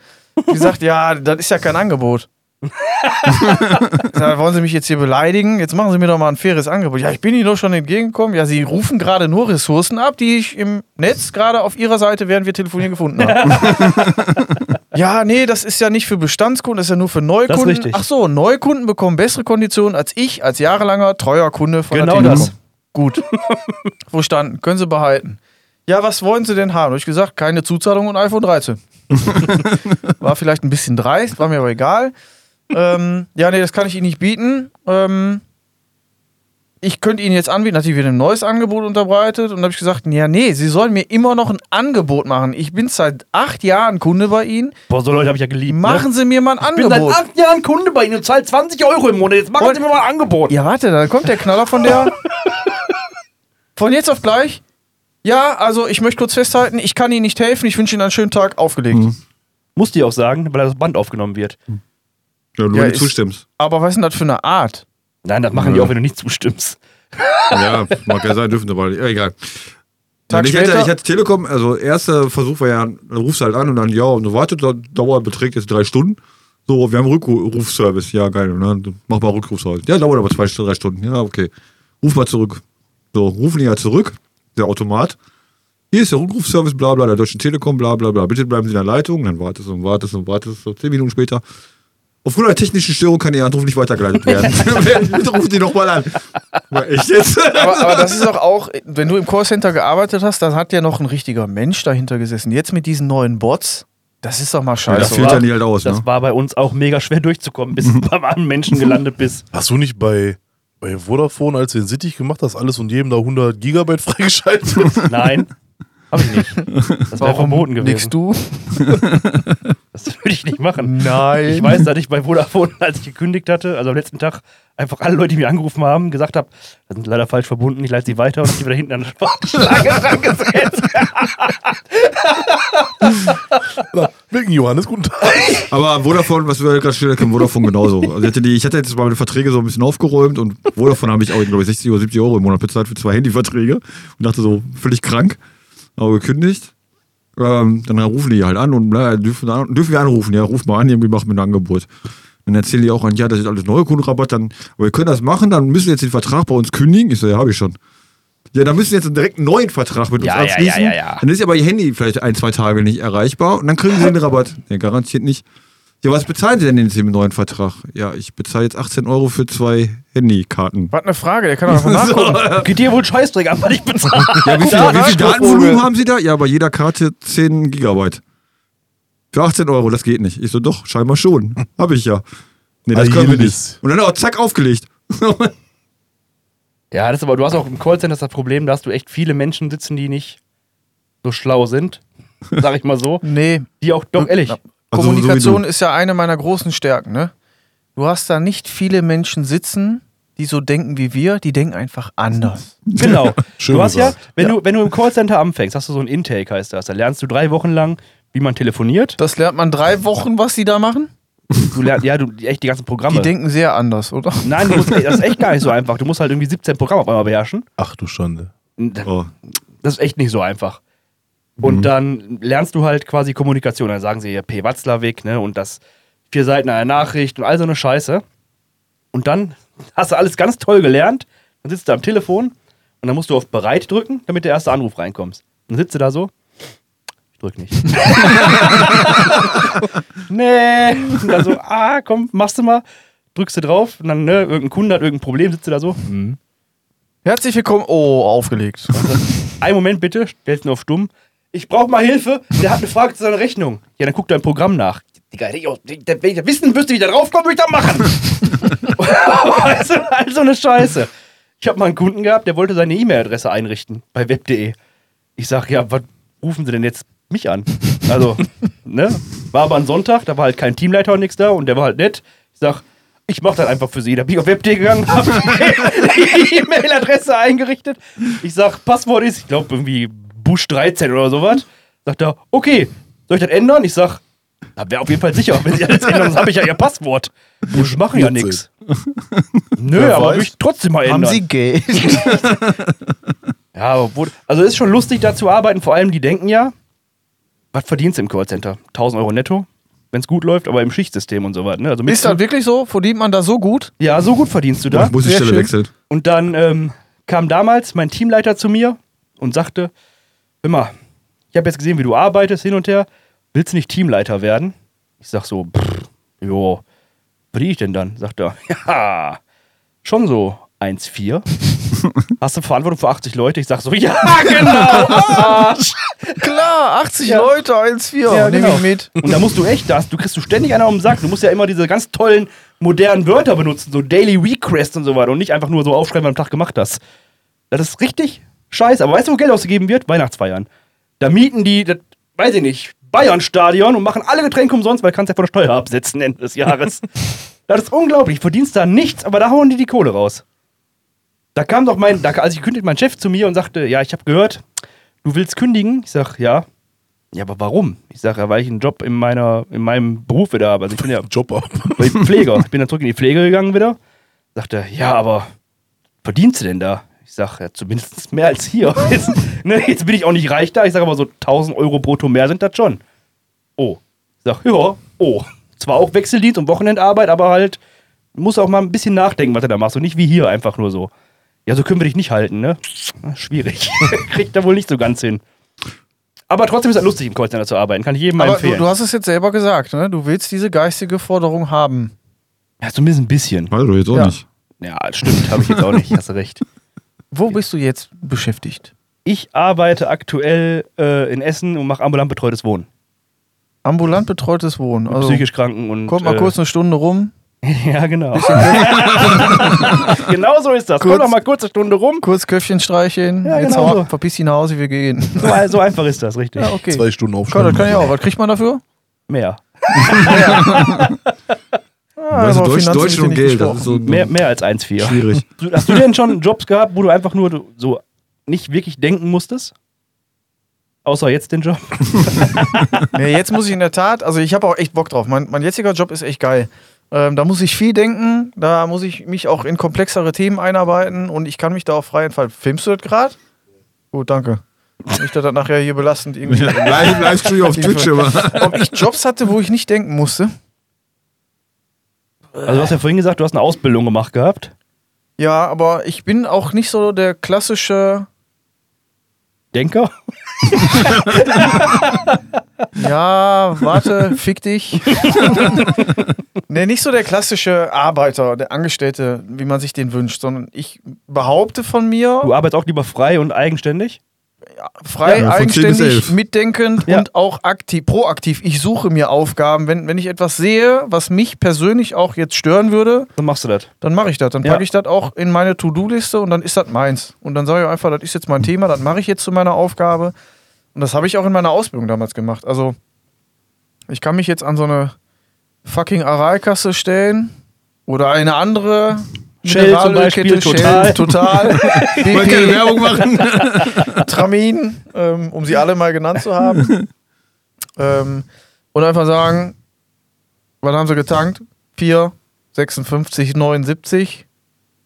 Die sagt, ja, das ist ja kein Angebot. Da wollen Sie mich jetzt hier beleidigen? Jetzt machen Sie mir doch mal ein faires Angebot. Ja, ich bin Ihnen doch schon entgegengekommen. Ja, Sie rufen gerade nur Ressourcen ab, die ich im Netz gerade auf Ihrer Seite, während wir telefonieren, gefunden habe. ja, nee, das ist ja nicht für Bestandskunden, das ist ja nur für Neukunden. richtig. Ach so, Neukunden bekommen bessere Konditionen als ich als jahrelanger treuer Kunde von Genau der Telekom. das. Gut. Verstanden. Können Sie behalten. Ja, was wollen Sie denn haben? Habe ich gesagt, keine Zuzahlung und iPhone 13. war vielleicht ein bisschen dreist, war mir aber egal. Ähm, ja, nee, das kann ich Ihnen nicht bieten. Ähm, ich könnte Ihnen jetzt anbieten, natürlich wird ein neues Angebot unterbreitet. Und da habe ich gesagt, ja, nee, Sie sollen mir immer noch ein Angebot machen. Ich bin seit acht Jahren Kunde bei Ihnen. Boah, so Leute habe ich ja geliebt. Machen ne? Sie mir mal ein Ich bin seit Angebot. acht Jahren Kunde bei Ihnen und zahle 20 Euro im Monat. Jetzt machen Und- Sie mir mal ein Angebot. Ja, warte, dann kommt der Knaller von der. von jetzt auf gleich. Ja, also ich möchte kurz festhalten, ich kann Ihnen nicht helfen, ich wünsche Ihnen einen schönen Tag, aufgelegt. Mhm. Muss die auch sagen, weil das Band aufgenommen wird. Ja, nur Ja, wenn du ist- zustimmst. Aber was ist denn das für eine Art? Nein, das machen die Ja. auch, wenn du nicht zustimmst. Ja, mag ja sein, dürfen sie aber nicht. Ja, egal. Tag ich, hatte, später- ich hatte Telekom, also erster Versuch war ja, dann rufst du halt an und dann, ja, und du wartet, da- Dauer beträgt jetzt drei Stunden. So, wir haben Rückrufservice. Ja, geil. Ne? Mach mal Rückrufservice. Ja, dauert aber zwei, drei Stunden. Ja, okay. Ruf mal zurück. So, rufen die ja zurück, der Automat. Hier ist der Rückrufservice, bla bla, der Deutschen Telekom, bla bla bla. Bitte bleiben Sie in der Leitung. Dann wartest du und wartest und wartest. So, zehn Minuten später. Aufgrund einer technischen Störung kann Ihr Anruf nicht weitergeleitet werden. Bitte rufen Sie nochmal an. Mal echt jetzt? Aber, aber das ist doch auch, wenn du im Callcenter gearbeitet hast, dann hat ja noch ein richtiger Mensch dahinter gesessen. Jetzt mit diesen neuen Bots, das ist doch mal das scheiße. fehlt oder? ja nicht halt aus, Das ne? war bei uns auch mega schwer durchzukommen, bis du beim anderen Menschen gelandet bist. Hast du nicht bei, bei Vodafone, als du den Sittich gemacht hast, alles und jedem da 100 Gigabyte freigeschaltet? Nein, habe ich nicht. Das wäre verboten gewesen. Nix du? Das würde ich nicht machen. Nein. Ich weiß, dass ich bei Vodafone, als ich gekündigt hatte, also am letzten Tag, einfach alle Leute, die mich angerufen haben, gesagt habe, das sind leider falsch verbunden, ich leite sie weiter und die wieder hinten an der Warteschlange dran gesetzt. Wilken Johannes, guten Tag. Aber Vodafone, was wir gerade stellen können, Vodafone genauso. Also ich, hatte die, ich hatte jetzt mal meine Verträge so ein bisschen aufgeräumt und Vodafone habe ich auch, glaube ich, 60 oder 70 Euro im Monat bezahlt für zwei Handyverträge und dachte so, völlig krank, aber gekündigt. Ähm, dann rufen die halt an und na, dürfen, dürfen wir anrufen, ja, ruf mal an, irgendwie machen wir ein Angebot. Dann erzählen die auch an, ja, das ist alles neue Kundenrabatt, dann, aber wir können das machen, dann müssen wir jetzt den Vertrag bei uns kündigen. Ich so, ja, habe ich schon. Ja, dann müssen wir jetzt direkt einen neuen Vertrag mit uns Ja, ja, abschließen. ja, ja, ja. Dann ist aber ihr Handy vielleicht ein, zwei Tage nicht erreichbar und dann kriegen sie den Rabatt. Ja, garantiert nicht. Ja, was bezahlen sie denn jetzt im neuen Vertrag? Ja, ich bezahle jetzt 18 Euro für zwei Handykarten. Was eine Frage, der kann doch einfach nachgucken. Geht dir wohl Scheißdreck an, weil ich bezahle. Ja, wie viel, Ja, wie viel. Datenvolumen haben sie da? Ja, bei jeder Karte 10 Gigabyte. Für 18 Euro, das geht nicht. Ich so, doch, scheinbar schon. Hab ich ja. Nee, das können wir nicht. Und dann auch zack, aufgelegt. Ja, das ist aber, du hast auch im Callcenter das Problem, da hast du echt viele Menschen sitzen, die nicht so schlau sind, sag ich mal so, Nee, die auch, doch ehrlich, Also, Kommunikation so ist ja eine meiner großen Stärken, ne? Du hast da nicht viele Menschen sitzen, die so denken wie wir, die denken einfach anders. Genau. Schön du hast ja, wenn, Du, wenn du im Callcenter anfängst, hast du so ein Intake, heißt das. Da lernst du drei Wochen lang, wie man telefoniert. Das lernt man drei Wochen, was die da machen? Du lernst, ja, du, echt die ganzen Programme. Die denken sehr anders, oder? Nein, du musst, das ist echt gar nicht so einfach. Du musst halt irgendwie 17 Programme auf einmal beherrschen. Ach du Schande. Oh. Das ist echt nicht so einfach. Und dann lernst du halt quasi Kommunikation. Dann sagen sie hier P. Watzlawick, ne? Und das vier Seiten einer Nachricht und all so eine Scheiße. Und dann hast du alles ganz toll gelernt. Dann sitzt du am Telefon und dann musst du auf Bereit drücken, damit der erste Anruf reinkommt. Dann sitzt du da so. Ich drück nicht. nee. Und dann so, ah, komm, machst du mal. Drückst du drauf und dann, ne, irgendein Kunde hat irgendein Problem, sitzt du da so. Hm. Herzlich willkommen. Oh, aufgelegt. Einen Moment bitte, stellst ihn auf stumm. Ich brauche mal Hilfe. Der hat eine Frage zu seiner Rechnung. Ja, dann guck dein Programm nach. Digga, wenn ich das wissen wüsste, wie ich da draufkomme, würde ich das machen. du, also eine Scheiße. Ich habe mal einen Kunden gehabt, der wollte seine E-Mail-Adresse einrichten bei web.de. Ich sag, ja, was rufen Sie denn jetzt mich an? Also, ne? War aber ein Sonntag, da war halt kein Teamleiter und nichts da und der war halt nett. Ich sag, ich mach das einfach für Sie. Da bin ich auf web.de gegangen, hab die E-Mail-Adresse eingerichtet. Ich sag, Passwort ist, ich glaube, irgendwie Bush 13 oder sowas. Sagt er, okay, soll ich das ändern? Ich sag, na, wäre auf jeden Fall sicher. Wenn Sie alles ändern, dann habe ich ja Ihr Passwort. Bush machen ja 14. nichts. Nö, Wer aber weiß. will ich trotzdem mal ändern. Haben Sie Geld? Ja, obwohl, also es ist schon lustig, da zu arbeiten. Vor allem, die denken ja, was verdienst du im Callcenter? 1000 Euro netto, wenn es gut läuft, aber im Schichtsystem und so was. Ne? Also Ist das wirklich so? Verdient man da so gut? ja, so gut verdienst du da. Ich muss Sehr Stelle wechseln. Und dann ähm, kam damals mein Teamleiter zu mir und sagte: Immer, ich habe jetzt gesehen, wie du arbeitest hin und her. Willst du nicht Teamleiter werden? Ich sag so: pff, Jo, was ich denn dann? Sagt er: Ja, schon so 1,4. Hast du Verantwortung für 80 Leute? Ich sag so: Ja, genau, Arsch. Klar, 80 Ja. Leute, 1,4. Ja, Nehm genau. ich mit. Und da musst du echt das, du kriegst du ständig einer um den Sack. Du musst ja immer diese ganz tollen, modernen Wörter benutzen, so Daily Request und so weiter und nicht einfach nur so aufschreiben, was du am Tag gemacht hast. Das ist richtig scheiße. Aber weißt du, wo Geld ausgegeben wird? Weihnachtsfeiern. Da mieten die, das, weiß ich nicht, Bayern-Stadion und machen alle Getränke umsonst, weil kannst ja von der Steuer absetzen Ende des Jahres. das ist unglaublich. Verdienst da nichts, aber da hauen die die Kohle raus. Da kam doch mein, da, also ich kündigte mein Chef zu mir und sagte, ja, ich habe gehört, du willst kündigen? Ich sag, ja. Ja, aber warum? Ich sage, ja, weil ich einen Job in meiner, in meinem Beruf wieder habe. Also ich bin ja Job ab. weil ich bin Pfleger. Ich bin dann zurück in die Pflege gegangen wieder. Sagt er, ja, aber verdienst du denn da? Ich sag, ja, zumindest mehr als hier. Jetzt, ne, jetzt bin ich auch nicht reich da. Ich sage aber so 1000 Euro brutto mehr sind das schon. Oh. Ich sag, ja, oh. Zwar auch Wechseldienst und Wochenendarbeit, aber halt, muss auch mal ein bisschen nachdenken, was du da machst. Und nicht wie hier einfach nur so. Ja, so können wir dich nicht halten, ne? Na, Schwierig. Kriegt er wohl nicht so ganz hin. Aber trotzdem ist es lustig, im Callcenter zu arbeiten. Kann ich jedem Aber du, empfehlen. du hast es jetzt selber gesagt, ne? Du willst diese geistige Forderung haben. ja, zumindest ein bisschen. Weiß du jetzt auch Ja. nicht. Ja, stimmt, habe ich jetzt auch nicht. Hast du recht. Wo bist du jetzt beschäftigt? Ich arbeite aktuell äh, in Essen und mache ambulant betreutes Wohnen. Ambulant betreutes Wohnen. Mit Also, psychisch Kranken und. kommt mal äh, kurz eine Stunde rum, Ja, genau. genau so ist das. Kurz- Komm doch mal kurz eine Stunde rum. kurz Köpfchen streicheln, Ja, jetzt genau hau, so. verpiss dich nach Hause, wir gehen. So, so einfach ist das, richtig. Ja, okay. Zwei Stunden aufstehen. das kann ich auch. Was kriegt man dafür? Mehr. Ah, weißt du, Deutsch, Deutsch und nicht Geld, das gesprochen. ist so Mehr, mehr als 1,4. schwierig. Hast du denn schon Jobs gehabt, wo du einfach nur so nicht wirklich denken musstest? Außer jetzt den Job. Nee, jetzt muss ich in der Tat, also ich habe auch echt Bock drauf. Mein, mein jetziger Job ist echt geil. Ähm, da muss ich viel denken, da muss ich mich auch in komplexere Themen einarbeiten und ich kann mich da auch frei entfalten. Filmst du das gerade? Gut, danke. Nicht, dass das nachher hier belastend irgendwie. Live- Livestream auf Twitch immer. Ob ich Jobs hatte, wo ich nicht denken musste? Also, du hast ja vorhin gesagt, du hast eine Ausbildung gemacht gehabt. Ja, aber ich bin auch nicht so der klassische. Denker? Ja, warte, fick dich. nee, nicht so der klassische Arbeiter, der Angestellte, wie man sich den wünscht, sondern ich behaupte von mir, Du arbeitest auch lieber frei und eigenständig? Frei, Ja, von 10 bis eigenständig, 11. mitdenkend Ja. und auch aktiv, proaktiv. Ich suche mir Aufgaben. Wenn, wenn ich etwas sehe, was mich persönlich auch jetzt stören würde, So machst du das. dann mache ich das. Dann Ja. packe ich das auch in meine To-Do-Liste und dann ist das meins. Und dann sage ich einfach, das ist jetzt mein Thema, das mache ich jetzt zu meiner Aufgabe. Und das habe ich auch in meiner Ausbildung damals gemacht. Also, ich kann mich jetzt an so eine fucking Aralkasse stellen oder eine andere Shell zum Beispiel, Total. Shell, total. Wollen keine BP, Werbung machen? Tramin, ähm, um sie alle mal genannt zu haben. ähm, und einfach sagen, was haben sie getankt? 4, 56, 79.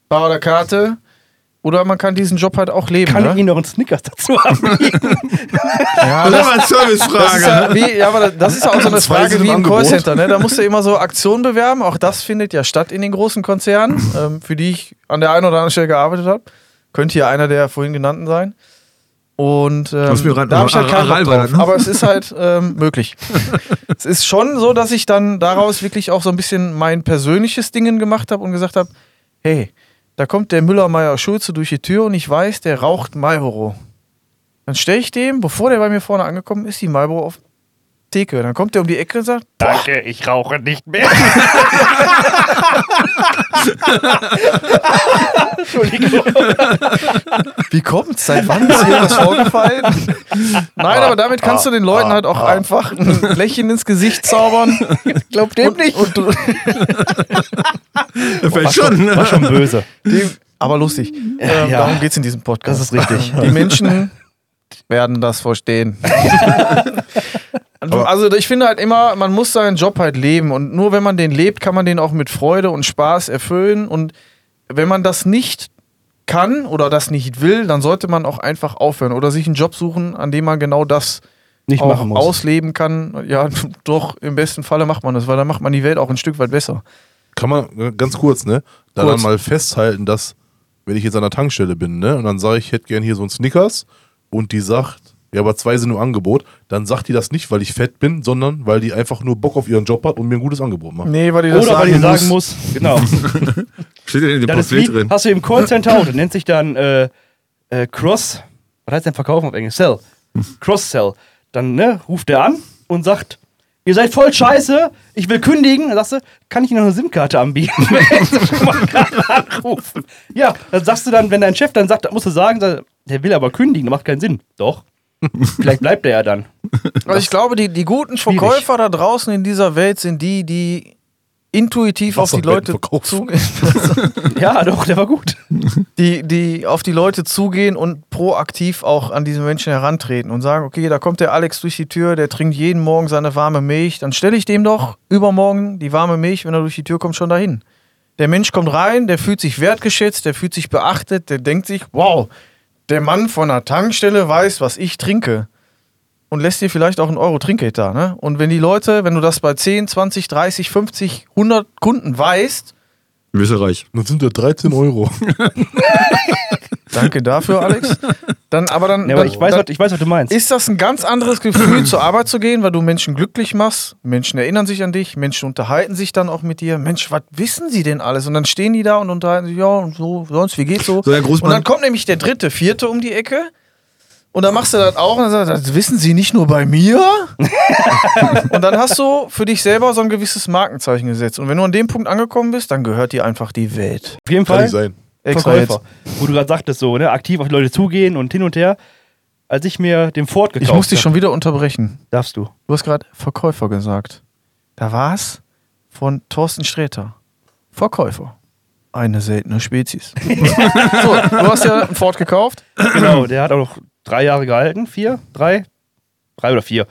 Bar der Karte. Oder man kann diesen Job halt auch leben. Kann ne? ich Ihnen noch einen Snickers dazu anbieten? ja, Das ist das, aber eine das, ist Servicefrage. ja, wie, ja, aber das ist ja auch so eine Frage wie im. Callcenter. Ne? Da musst du immer so Aktionen bewerben. Auch das findet ja statt in den großen Konzernen, ähm, für die ich an der einen oder anderen Stelle gearbeitet habe. Könnte ja einer der vorhin genannten sein. Und ähm, gerade- da habe ich halt keinen Bock drauf. ne? Aber es ist halt ähm, möglich. es ist schon so, dass ich dann daraus wirklich auch so ein bisschen mein persönliches Dingen gemacht habe und gesagt habe, hey, da kommt der Müller-Meyer-Schulze durch die Tür und ich weiß, der raucht Marlboro. Dann stelle ich dem, bevor der bei mir vorne angekommen ist, die Marlboro auf Theke. Dann kommt der um die Ecke und sagt, Danke, ich rauche nicht mehr. Entschuldigung. wie kommt's? Seit wann ist hier was vorgefallen? Nein, aber damit kannst du den Leuten halt auch einfach ein Lächeln ins Gesicht zaubern. Glaub dem nicht. Und, und, Fällt schon. War schon böse. die, aber lustig. Ähm, ja. Darum geht's in diesem Podcast. Das ist richtig. Die Menschen werden das verstehen. also ich finde halt immer, man muss seinen Job halt leben und nur wenn man den lebt, kann man den auch mit Freude und Spaß erfüllen und wenn man das nicht kann oder das nicht will, dann sollte man auch einfach aufhören oder sich einen Job suchen, an dem man genau das Nicht auch machen muss. ausleben kann. Ja, doch, im besten Falle macht man das, weil dann macht man die Welt auch ein Stück weit besser. Kann man, äh, ganz kurz, ne? Dann mal festhalten, dass, wenn ich jetzt an der Tankstelle bin, ne? Und dann sage ich, ich hätte gern hier so einen Snickers und die sagt, ja, aber zwei sind im Angebot, dann sagt die das nicht, weil ich fett bin, sondern weil die einfach nur Bock auf ihren Job hat und mir ein gutes Angebot macht. Nee, weil die das Oder weil sagen die sagen muss, genau. Steht ja in dem Das ist Pamphlet drin. hast du im Callcenter auch, das nennt sich dann äh, äh, Cross, was heißt denn verkaufen auf Englisch? Sell. Cross-Sell. Dann ne, ruft er an und sagt, ihr seid voll scheiße, ich will kündigen. Dann sagst du, kann ich Ihnen noch eine SIM-Karte anbieten? Anrufen. Ja, dann sagst du dann, wenn dein Chef dann sagt, musst du sagen, der will aber kündigen, das macht keinen Sinn. Doch. Vielleicht bleibt er ja dann. Also ich glaube, die, die guten Schwierig. Verkäufer da draußen in dieser Welt sind die, die intuitiv auf die Leute zugehen. Ja, doch, der war gut. die, die auf die Leute zugehen und proaktiv auch an diese Menschen herantreten und sagen, okay, da kommt der Alex durch die Tür, der trinkt jeden Morgen seine warme Milch, dann stelle ich dem doch übermorgen die warme Milch, wenn er durch die Tür kommt, schon dahin. Der Mensch kommt rein, der fühlt sich wertgeschätzt, der fühlt sich beachtet, der denkt sich, wow, der Mann von der Tankstelle weiß, was ich trinke. Und lässt dir vielleicht auch einen Euro Trinkgeld da. Ne? Und wenn die Leute, wenn du das bei 10, 20, 30, 50, 100 Kunden weißt, Bist du reich. Dann sind das 13 Euro. danke dafür, Alex, dann aber dann, Ja, aber dann, ich weiß, dann was, ich weiß, was du meinst. ist das ein ganz anderes Gefühl, zur Arbeit zu gehen, weil du Menschen glücklich machst. Menschen erinnern sich an dich, Menschen unterhalten sich dann auch mit dir. Mensch, was wissen sie denn alles? Und dann stehen die da und unterhalten sich, ja, und so, sonst, wie geht's so? So. Und dann kommt nämlich der dritte, vierte um die Ecke. Und dann machst du das auch und dann sagst du, das wissen sie nicht nur bei mir. und dann hast du für dich selber so ein gewisses Markenzeichen gesetzt. Und wenn du an dem Punkt angekommen bist, dann gehört dir einfach die Welt. Auf jeden Kann Fall. nicht sein. Extra Verkäufer. jetzt. Wo du gerade sagtest, so, ne, aktiv auf die Leute zugehen und hin und her. Als ich mir den Ford gekauft Ich muss dich schon wieder unterbrechen. Darfst du. Du hast gerade Verkäufer gesagt. Da war's von Thorsten Sträter. Verkäufer. Eine seltene Spezies. so, du hast ja einen Ford gekauft. Genau, der hat auch noch drei Jahre gehalten. Vier? Drei? Drei oder vier.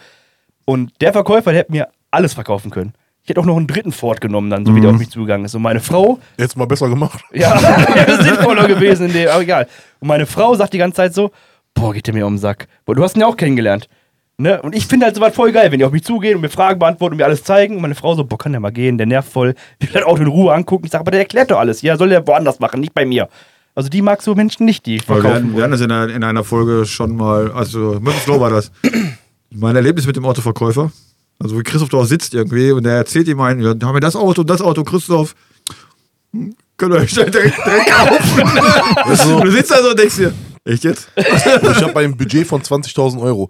Und der Verkäufer, der hätte mir alles verkaufen können. Ich hätte auch noch einen dritten Ford genommen, dann, so wie der auf mich zugegangen ist. Und meine Frau, Jetzt mal besser gemacht. ja, wäre sinnvoller gewesen in dem, aber egal. Und meine Frau sagt die ganze Zeit so: Boah, geht der mir um den Sack. Boah, du hast ihn ja auch kennengelernt. Ne? Und ich finde halt sowas voll geil, wenn die auf mich zugehen und mir Fragen beantworten und mir alles zeigen. Und meine Frau so: Boah, kann der mal gehen, der nervt voll. Ich will das Auto in Ruhe angucken. Ich sage, aber der erklärt doch alles. Ja, soll der woanders machen, nicht bei mir. Also die mag so Menschen nicht, die Aber wir verkaufen hatten, wir hatten das in einer, in einer Folge schon mal, also Flo war das. Mein Erlebnis mit dem Autoverkäufer. Also wie Christoph da auch sitzt irgendwie und der erzählt ihm einen, ja, haben wir das Auto und das Auto, Christoph. hm, Könnt ihr euch direkt, direkt kaufen. Und du sitzt da so und denkst dir, echt jetzt? Ich habe ein Budget von 20.000 Euro.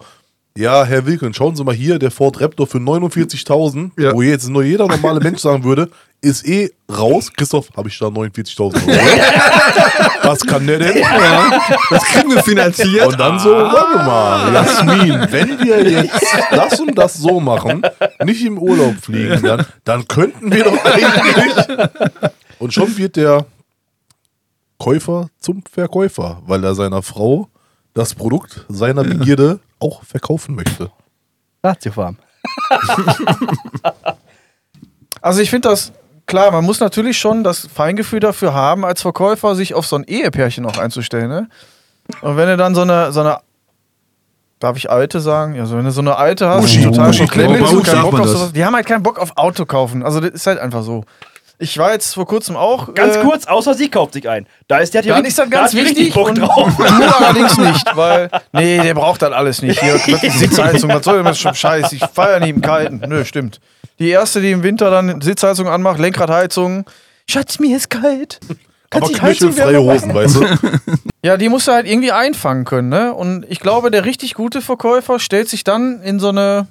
Ja, Herr Wilken, schauen Sie mal hier, der Ford Raptor für 49.000, Ja. wo jetzt nur jeder normale Mensch sagen würde, ist eh raus. Christoph, habe ich da 49.000 Euro. Was kann der denn? Das kriegen wir finanziert. Und dann so, warte mal, Jasmin, wenn wir jetzt das und das so machen, nicht im Urlaub fliegen, dann, dann könnten wir doch eigentlich. Und schon wird der Käufer zum Verkäufer, weil er seiner Frau das Produkt seiner Begierde auch verkaufen möchte. Ratiofarm. Also ich finde das, klar, man muss natürlich schon das Feingefühl dafür haben, als Verkäufer sich auf so ein Ehepärchen auch einzustellen. Ne? Und wenn du dann so eine, so eine Darf ich alte sagen? Ja, so wenn du so eine alte hast, Muschi, die total Muschi, auf das. sowas. Die haben halt keinen Bock auf Auto kaufen. Also das ist halt einfach so. Ich war jetzt vor kurzem auch. Ganz äh, kurz, außer sie kauft sich ein. Da ist der Dann ist das ganz da hat die wichtig Bock und drauf. du allerdings nicht, weil nee, der braucht das alles nicht. Hier Sitzheizung, was soll denn das schon Scheiß? Ich feiere nicht im Kalten. Nö, stimmt. Die erste, die im Winter dann Sitzheizung anmacht, Lenkradheizung. Schatz, mir ist kalt. Aber Kannst Heizung knöchelfreie Hosen, weißt du? Ja, die musst du halt irgendwie einfangen können, ne? Und ich glaube, der richtig gute Verkäufer stellt sich dann in so eine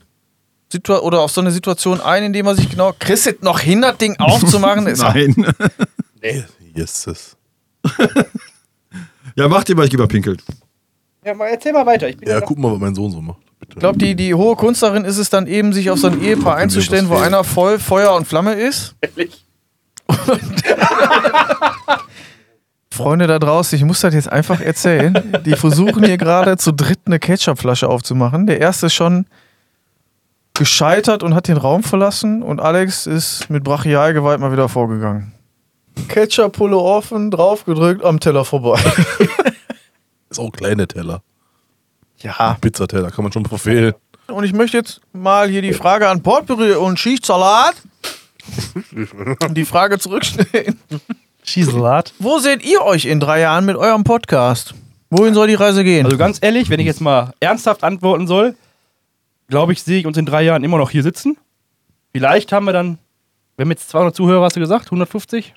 Situa oder auf so eine Situation ein, indem er sich genau, es noch hin, das Ding aufzumachen? Ist Nein. Yes. Ja, mach dir mal, ich geh mal pinkeln. Ja, mal erzähl mal weiter. Ich bin Ja, ja, guck mal, was mein Sohn so macht. Bitte. Ich glaube, die, die hohe Kunst darin ist es dann eben, sich auf so ein Ehepaar einzustellen, wo einer voll Feuer und Flamme ist. ehrlich. Freunde da draußen, ich muss das jetzt einfach erzählen. Die versuchen hier gerade zu dritt eine Ketchupflasche aufzumachen. Der erste ist schon gescheitert und hat den Raum verlassen und Alex ist mit Brachialgewalt mal wieder vorgegangen. Ketchup-Pulle offen, draufgedrückt, am Teller vorbei. Ist auch kleine Teller. Ja. Pizzateller, kann man schon verfehlen. Und ich möchte jetzt mal hier die Frage an Portpüree und Schichtsalat. die Frage zurückstellen. Schießelat. Wo seht ihr euch in drei Jahren mit eurem Podcast? Wohin soll die Reise gehen? Also ganz ehrlich, wenn ich jetzt mal ernsthaft antworten soll, glaube ich, sehe ich uns in drei Jahren immer noch hier sitzen. Vielleicht haben wir dann, wir haben jetzt 200 Zuhörer, hast du gesagt? 150?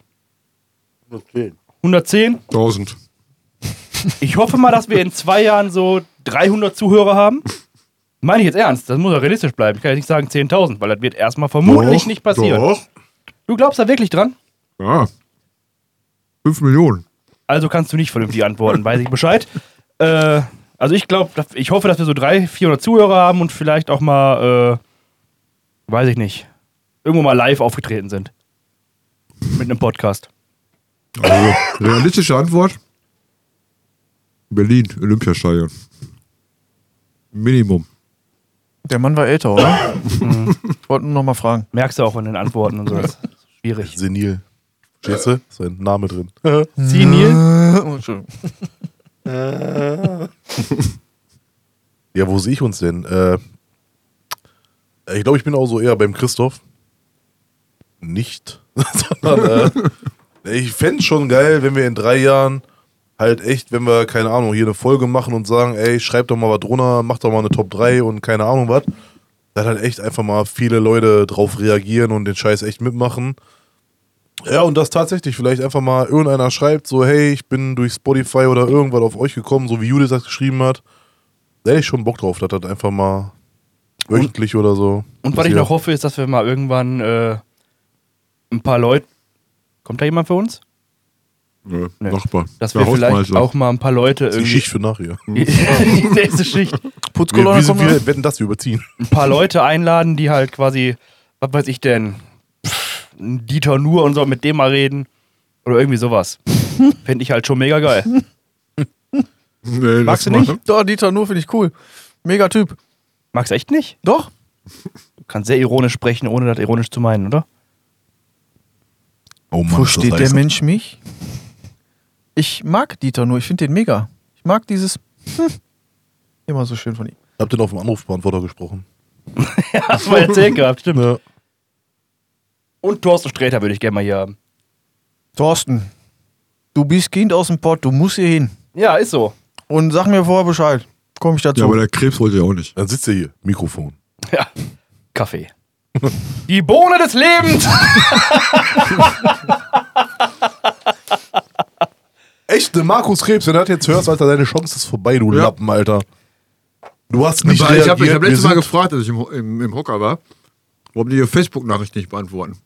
110? 1000. Ich hoffe mal, dass wir in zwei Jahren so 300 Zuhörer haben? Meine ich jetzt ernst, das muss ja realistisch bleiben. Ich kann jetzt nicht sagen 10.000, weil das wird erstmal vermutlich Doch, nicht passieren. Doch. Du glaubst da wirklich dran? Ja. 5 Millionen. Also kannst du nicht vernünftig antworten, weiß ich Bescheid. Äh, also ich glaube, ich hoffe, dass wir so 300, 400 Zuhörer haben und vielleicht auch mal, äh, weiß ich nicht, irgendwo mal live aufgetreten sind. Mit einem Podcast. Also, realistische Antwort: Berlin, Olympiastadion. Minimum. Der Mann war älter, oder? ich wollte nur noch mal fragen. Merkst du auch von den Antworten und so. Das ist schwierig. Senil. Verstehst du? Ist ein Name drin. Senil? Oh, Entschuldigung. Ja, wo sehe ich uns denn? Äh, ich glaube, ich bin auch so eher beim Christoph. Nicht. Sondern, äh, ich fände es schon geil, wenn wir in drei Jahren halt echt, wenn wir, keine Ahnung, hier eine Folge machen und sagen, ey, schreib doch mal was drunter, mach doch mal eine Top 3 und keine Ahnung was. Dann halt echt einfach mal viele Leute drauf reagieren und den Scheiß echt mitmachen. Ja, und das tatsächlich vielleicht einfach mal irgendeiner schreibt, so, hey, ich bin durch Spotify oder irgendwas auf euch gekommen, so wie Judith das geschrieben hat. Da hätte ich schon Bock drauf, dass das einfach mal wöchentlich oder so. Und was ich noch hoffe, ist, dass wir mal irgendwann äh, ein paar Leute. Kommt da jemand für uns? Nö, Nee. Nachbar. Dass wir vielleicht auch mal ein paar Leute Das ist die irgendwie. Schicht für nachher. die nächste Schicht. Wir, Putzkolonne wir, kommt wir noch. werden das überziehen. Ein paar Leute einladen, die halt quasi, was weiß ich denn, Dieter Nur und so mit dem mal reden. Oder irgendwie sowas. Fände ich halt schon mega geil. Nee, Magst du nicht? Doch, Dieter Nur finde ich cool. Mega Typ. Magst du echt nicht? Doch. Du kannst sehr ironisch sprechen, ohne das ironisch zu meinen, oder? Oh Wo steht der Mensch mich? Ich mag Dieter Nur. Ich finde den mega. Ich mag dieses hm, immer so schön von ihm. Habt ihr noch auf dem Anrufbeantworter gesprochen? Ja, hast du mal erzählt gehabt, stimmt. Ja. Und Thorsten Sträter würde ich gerne mal hier haben. Thorsten, du bist Kind aus dem Pott. Du musst hier hin. Ja, ist so. Und sag mir vorher Bescheid. Komm ich dazu. Ja, aber der Krebs wollte ja auch nicht. Dann sitzt ihr hier, Mikrofon. Ja. Kaffee. Die Bohne des Lebens! Echt, ne Markus Krebs, wenn du das jetzt hörst, Alter, deine Chance ist vorbei, du Ja. Lappen, Alter. Du hast nicht Aber ich habe hab letztes Mal gefragt, als ich im, im, im Hocker war, warum die ihre Facebook-Nachricht nicht beantworten.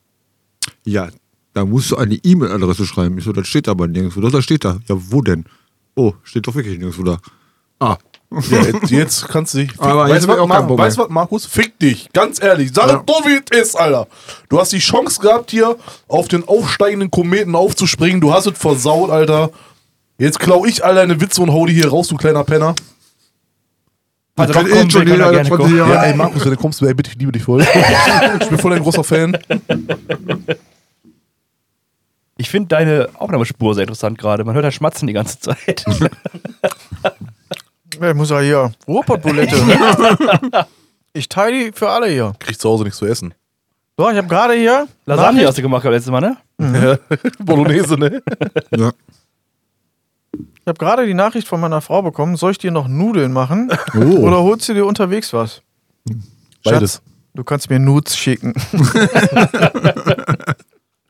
Ja, da musst du eine E-Mail-Adresse schreiben. Ich so, das steht aber nirgendwo. Doch, das steht da. Ja, wo denn? Oh, steht doch wirklich nirgendwo da. Ah, Ja, jetzt, jetzt kannst du dich. Aber weißt du was, Mar weißt was, Markus? Fick dich, ganz ehrlich. Sag Ja. es so, wie es ist, Alter. Du hast die Chance gehabt, hier auf den aufsteigenden Kometen aufzuspringen. Du hast es versaut, Alter. Jetzt klau ich all deine Witze und hau die hier raus, du kleiner Penner. Also kann doch, eh komm, schon jeder gerne 20 kommen. Jahre- Ja, ey, Markus, wenn du kommst, ey, bitte, ich liebe dich voll. ich bin voll ein großer Fan. Ich finde deine Aufnahmespur sehr interessant gerade. Man hört da Schmatzen die ganze Zeit. Ich muss ja hier. Ruhrpottbulette. ich teile die für alle hier. Kriegst zu Hause nichts zu essen. So, ich habe gerade hier. Lasagne Nachricht- hast du gemacht letztes Mal, ne? Ja. Bolognese, ne? ja. Ich habe gerade die Nachricht von meiner Frau bekommen. Soll ich dir noch Nudeln machen? Oh. Oder holst du dir unterwegs was? Beides. Du kannst mir Nudes schicken.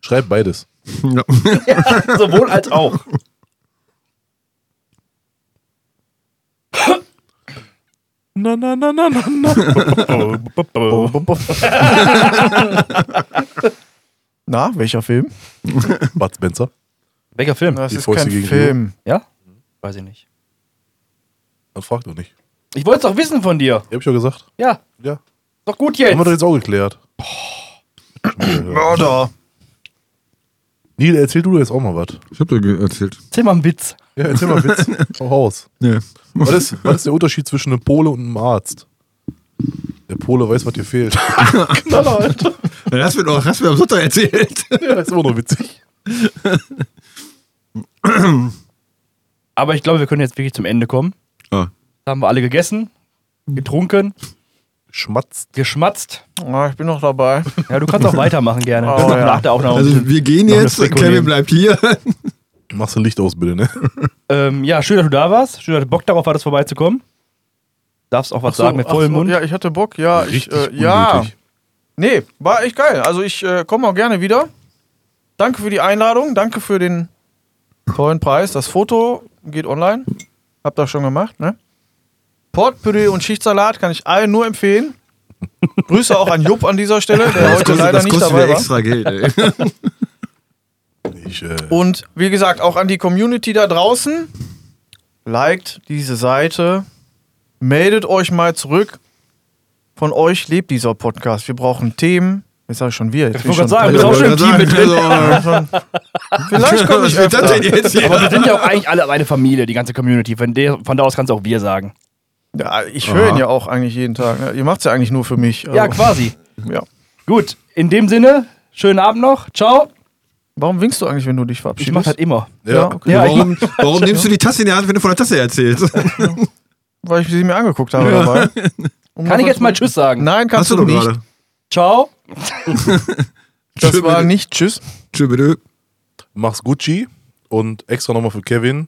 Schreib beides. ja. Sowohl als auch. Na, na, na, na, na, na. Na, welcher Film? Bud Spencer. Welcher Film? Das Die ist Fäuste kein gegen Film. Ja? Weiß ich nicht. Dann frag doch nicht. Ich wollte es doch wissen von dir. Hab ich ja gesagt. Ja, Ja. doch gut jetzt. Haben wir doch jetzt auch geklärt. Mörder. Neil, erzähl du jetzt auch mal was. Ich hab dir erzählt. Erzähl mal einen Witz. Ja, erzähl mal Witz. Hau raus. Nee. Was ist, was ist der Unterschied zwischen einem Pole und einem Arzt? Der Pole weiß, was dir fehlt. Knaller, Alter. Ja, Das wird doch, hast du mir am Sonntag erzählt. Ja, ist immer noch witzig. Aber ich glaube, wir können jetzt wirklich zum Ende kommen. Ah. Da haben wir alle gegessen, getrunken, Schmatzt. geschmatzt. Ah, ich bin noch dabei. Ja, du kannst auch weitermachen gerne. Oh, ja. Nach der Aufnahme. Also wir gehen jetzt, Kevin bleibt hier. Machst du Licht aus, bitte, ne? ähm, ja, schön, dass du da warst. Schön, dass du Bock darauf hattest, vorbeizukommen. Darfst auch was sagen mit vollem Mund. Ja, ich hatte Bock. Ja, ich, Richtig äh, ja. Nee, war echt geil. Also ich äh, komme auch gerne wieder. Danke für die Einladung. Danke für den tollen Preis. Das Foto geht online. Hab das schon gemacht, ne? Portpüree und Schichtsalat kann ich allen nur empfehlen. Grüße auch an Jupp an dieser Stelle, der Das heute kostet, leider das nicht dabei war. extra Geld, ey. Ich, äh, Und wie gesagt, auch an die Community da draußen. Liked diese Seite. Meldet euch mal zurück. Von euch lebt dieser Podcast. Wir brauchen Themen. Jetzt sag ich schon wir. Jetzt Ich wollte schon gerade sagen, bist auch schon im Team mit drin. Vielleicht komme ich öfter. denn jetzt hier? Aber wir sind ja auch eigentlich alle eine Familie, die ganze Community. Von, der, von da aus kannst du auch wir sagen. Ja, ich höre ihn ja auch eigentlich jeden Tag. ne? Ihr macht es ja eigentlich nur für mich. Also, Ja, quasi. ja. Gut, in dem Sinne, schönen Abend noch. Ciao. Warum winkst du eigentlich, wenn du dich Ich verabschiedest? mach das immer. ja. Ja, okay. Ja, ich warum, warum nimmst du die Tasse in die Hand, wenn du von der Tasse erzählst? Weil ich sie mir angeguckt habe dabei. Um Kann ich jetzt mal Tschüss sagen? Nein, kannst Hast du du nicht. gerade. Ciao. Das Tschö, war bitte. nicht Tschüss. Tschö, bitte. mach's Gucci und extra nochmal für Kevin.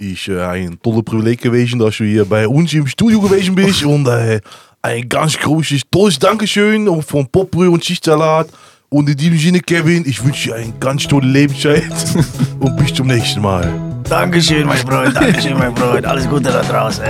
Ich äh, ein tolle Privileg gewesen, dass du hier bei uns im Studio gewesen bist und äh, ein ganz großes, tolles Dankeschön auch von Popbrühe und Schichtsalat. Und in diesem Sinne, Kevin, ich wünsche dir eine ganz tolle Lebenszeit und bis zum nächsten Mal. Dankeschön, mein Freund. Dankeschön, mein Freund. Alles Gute da draußen.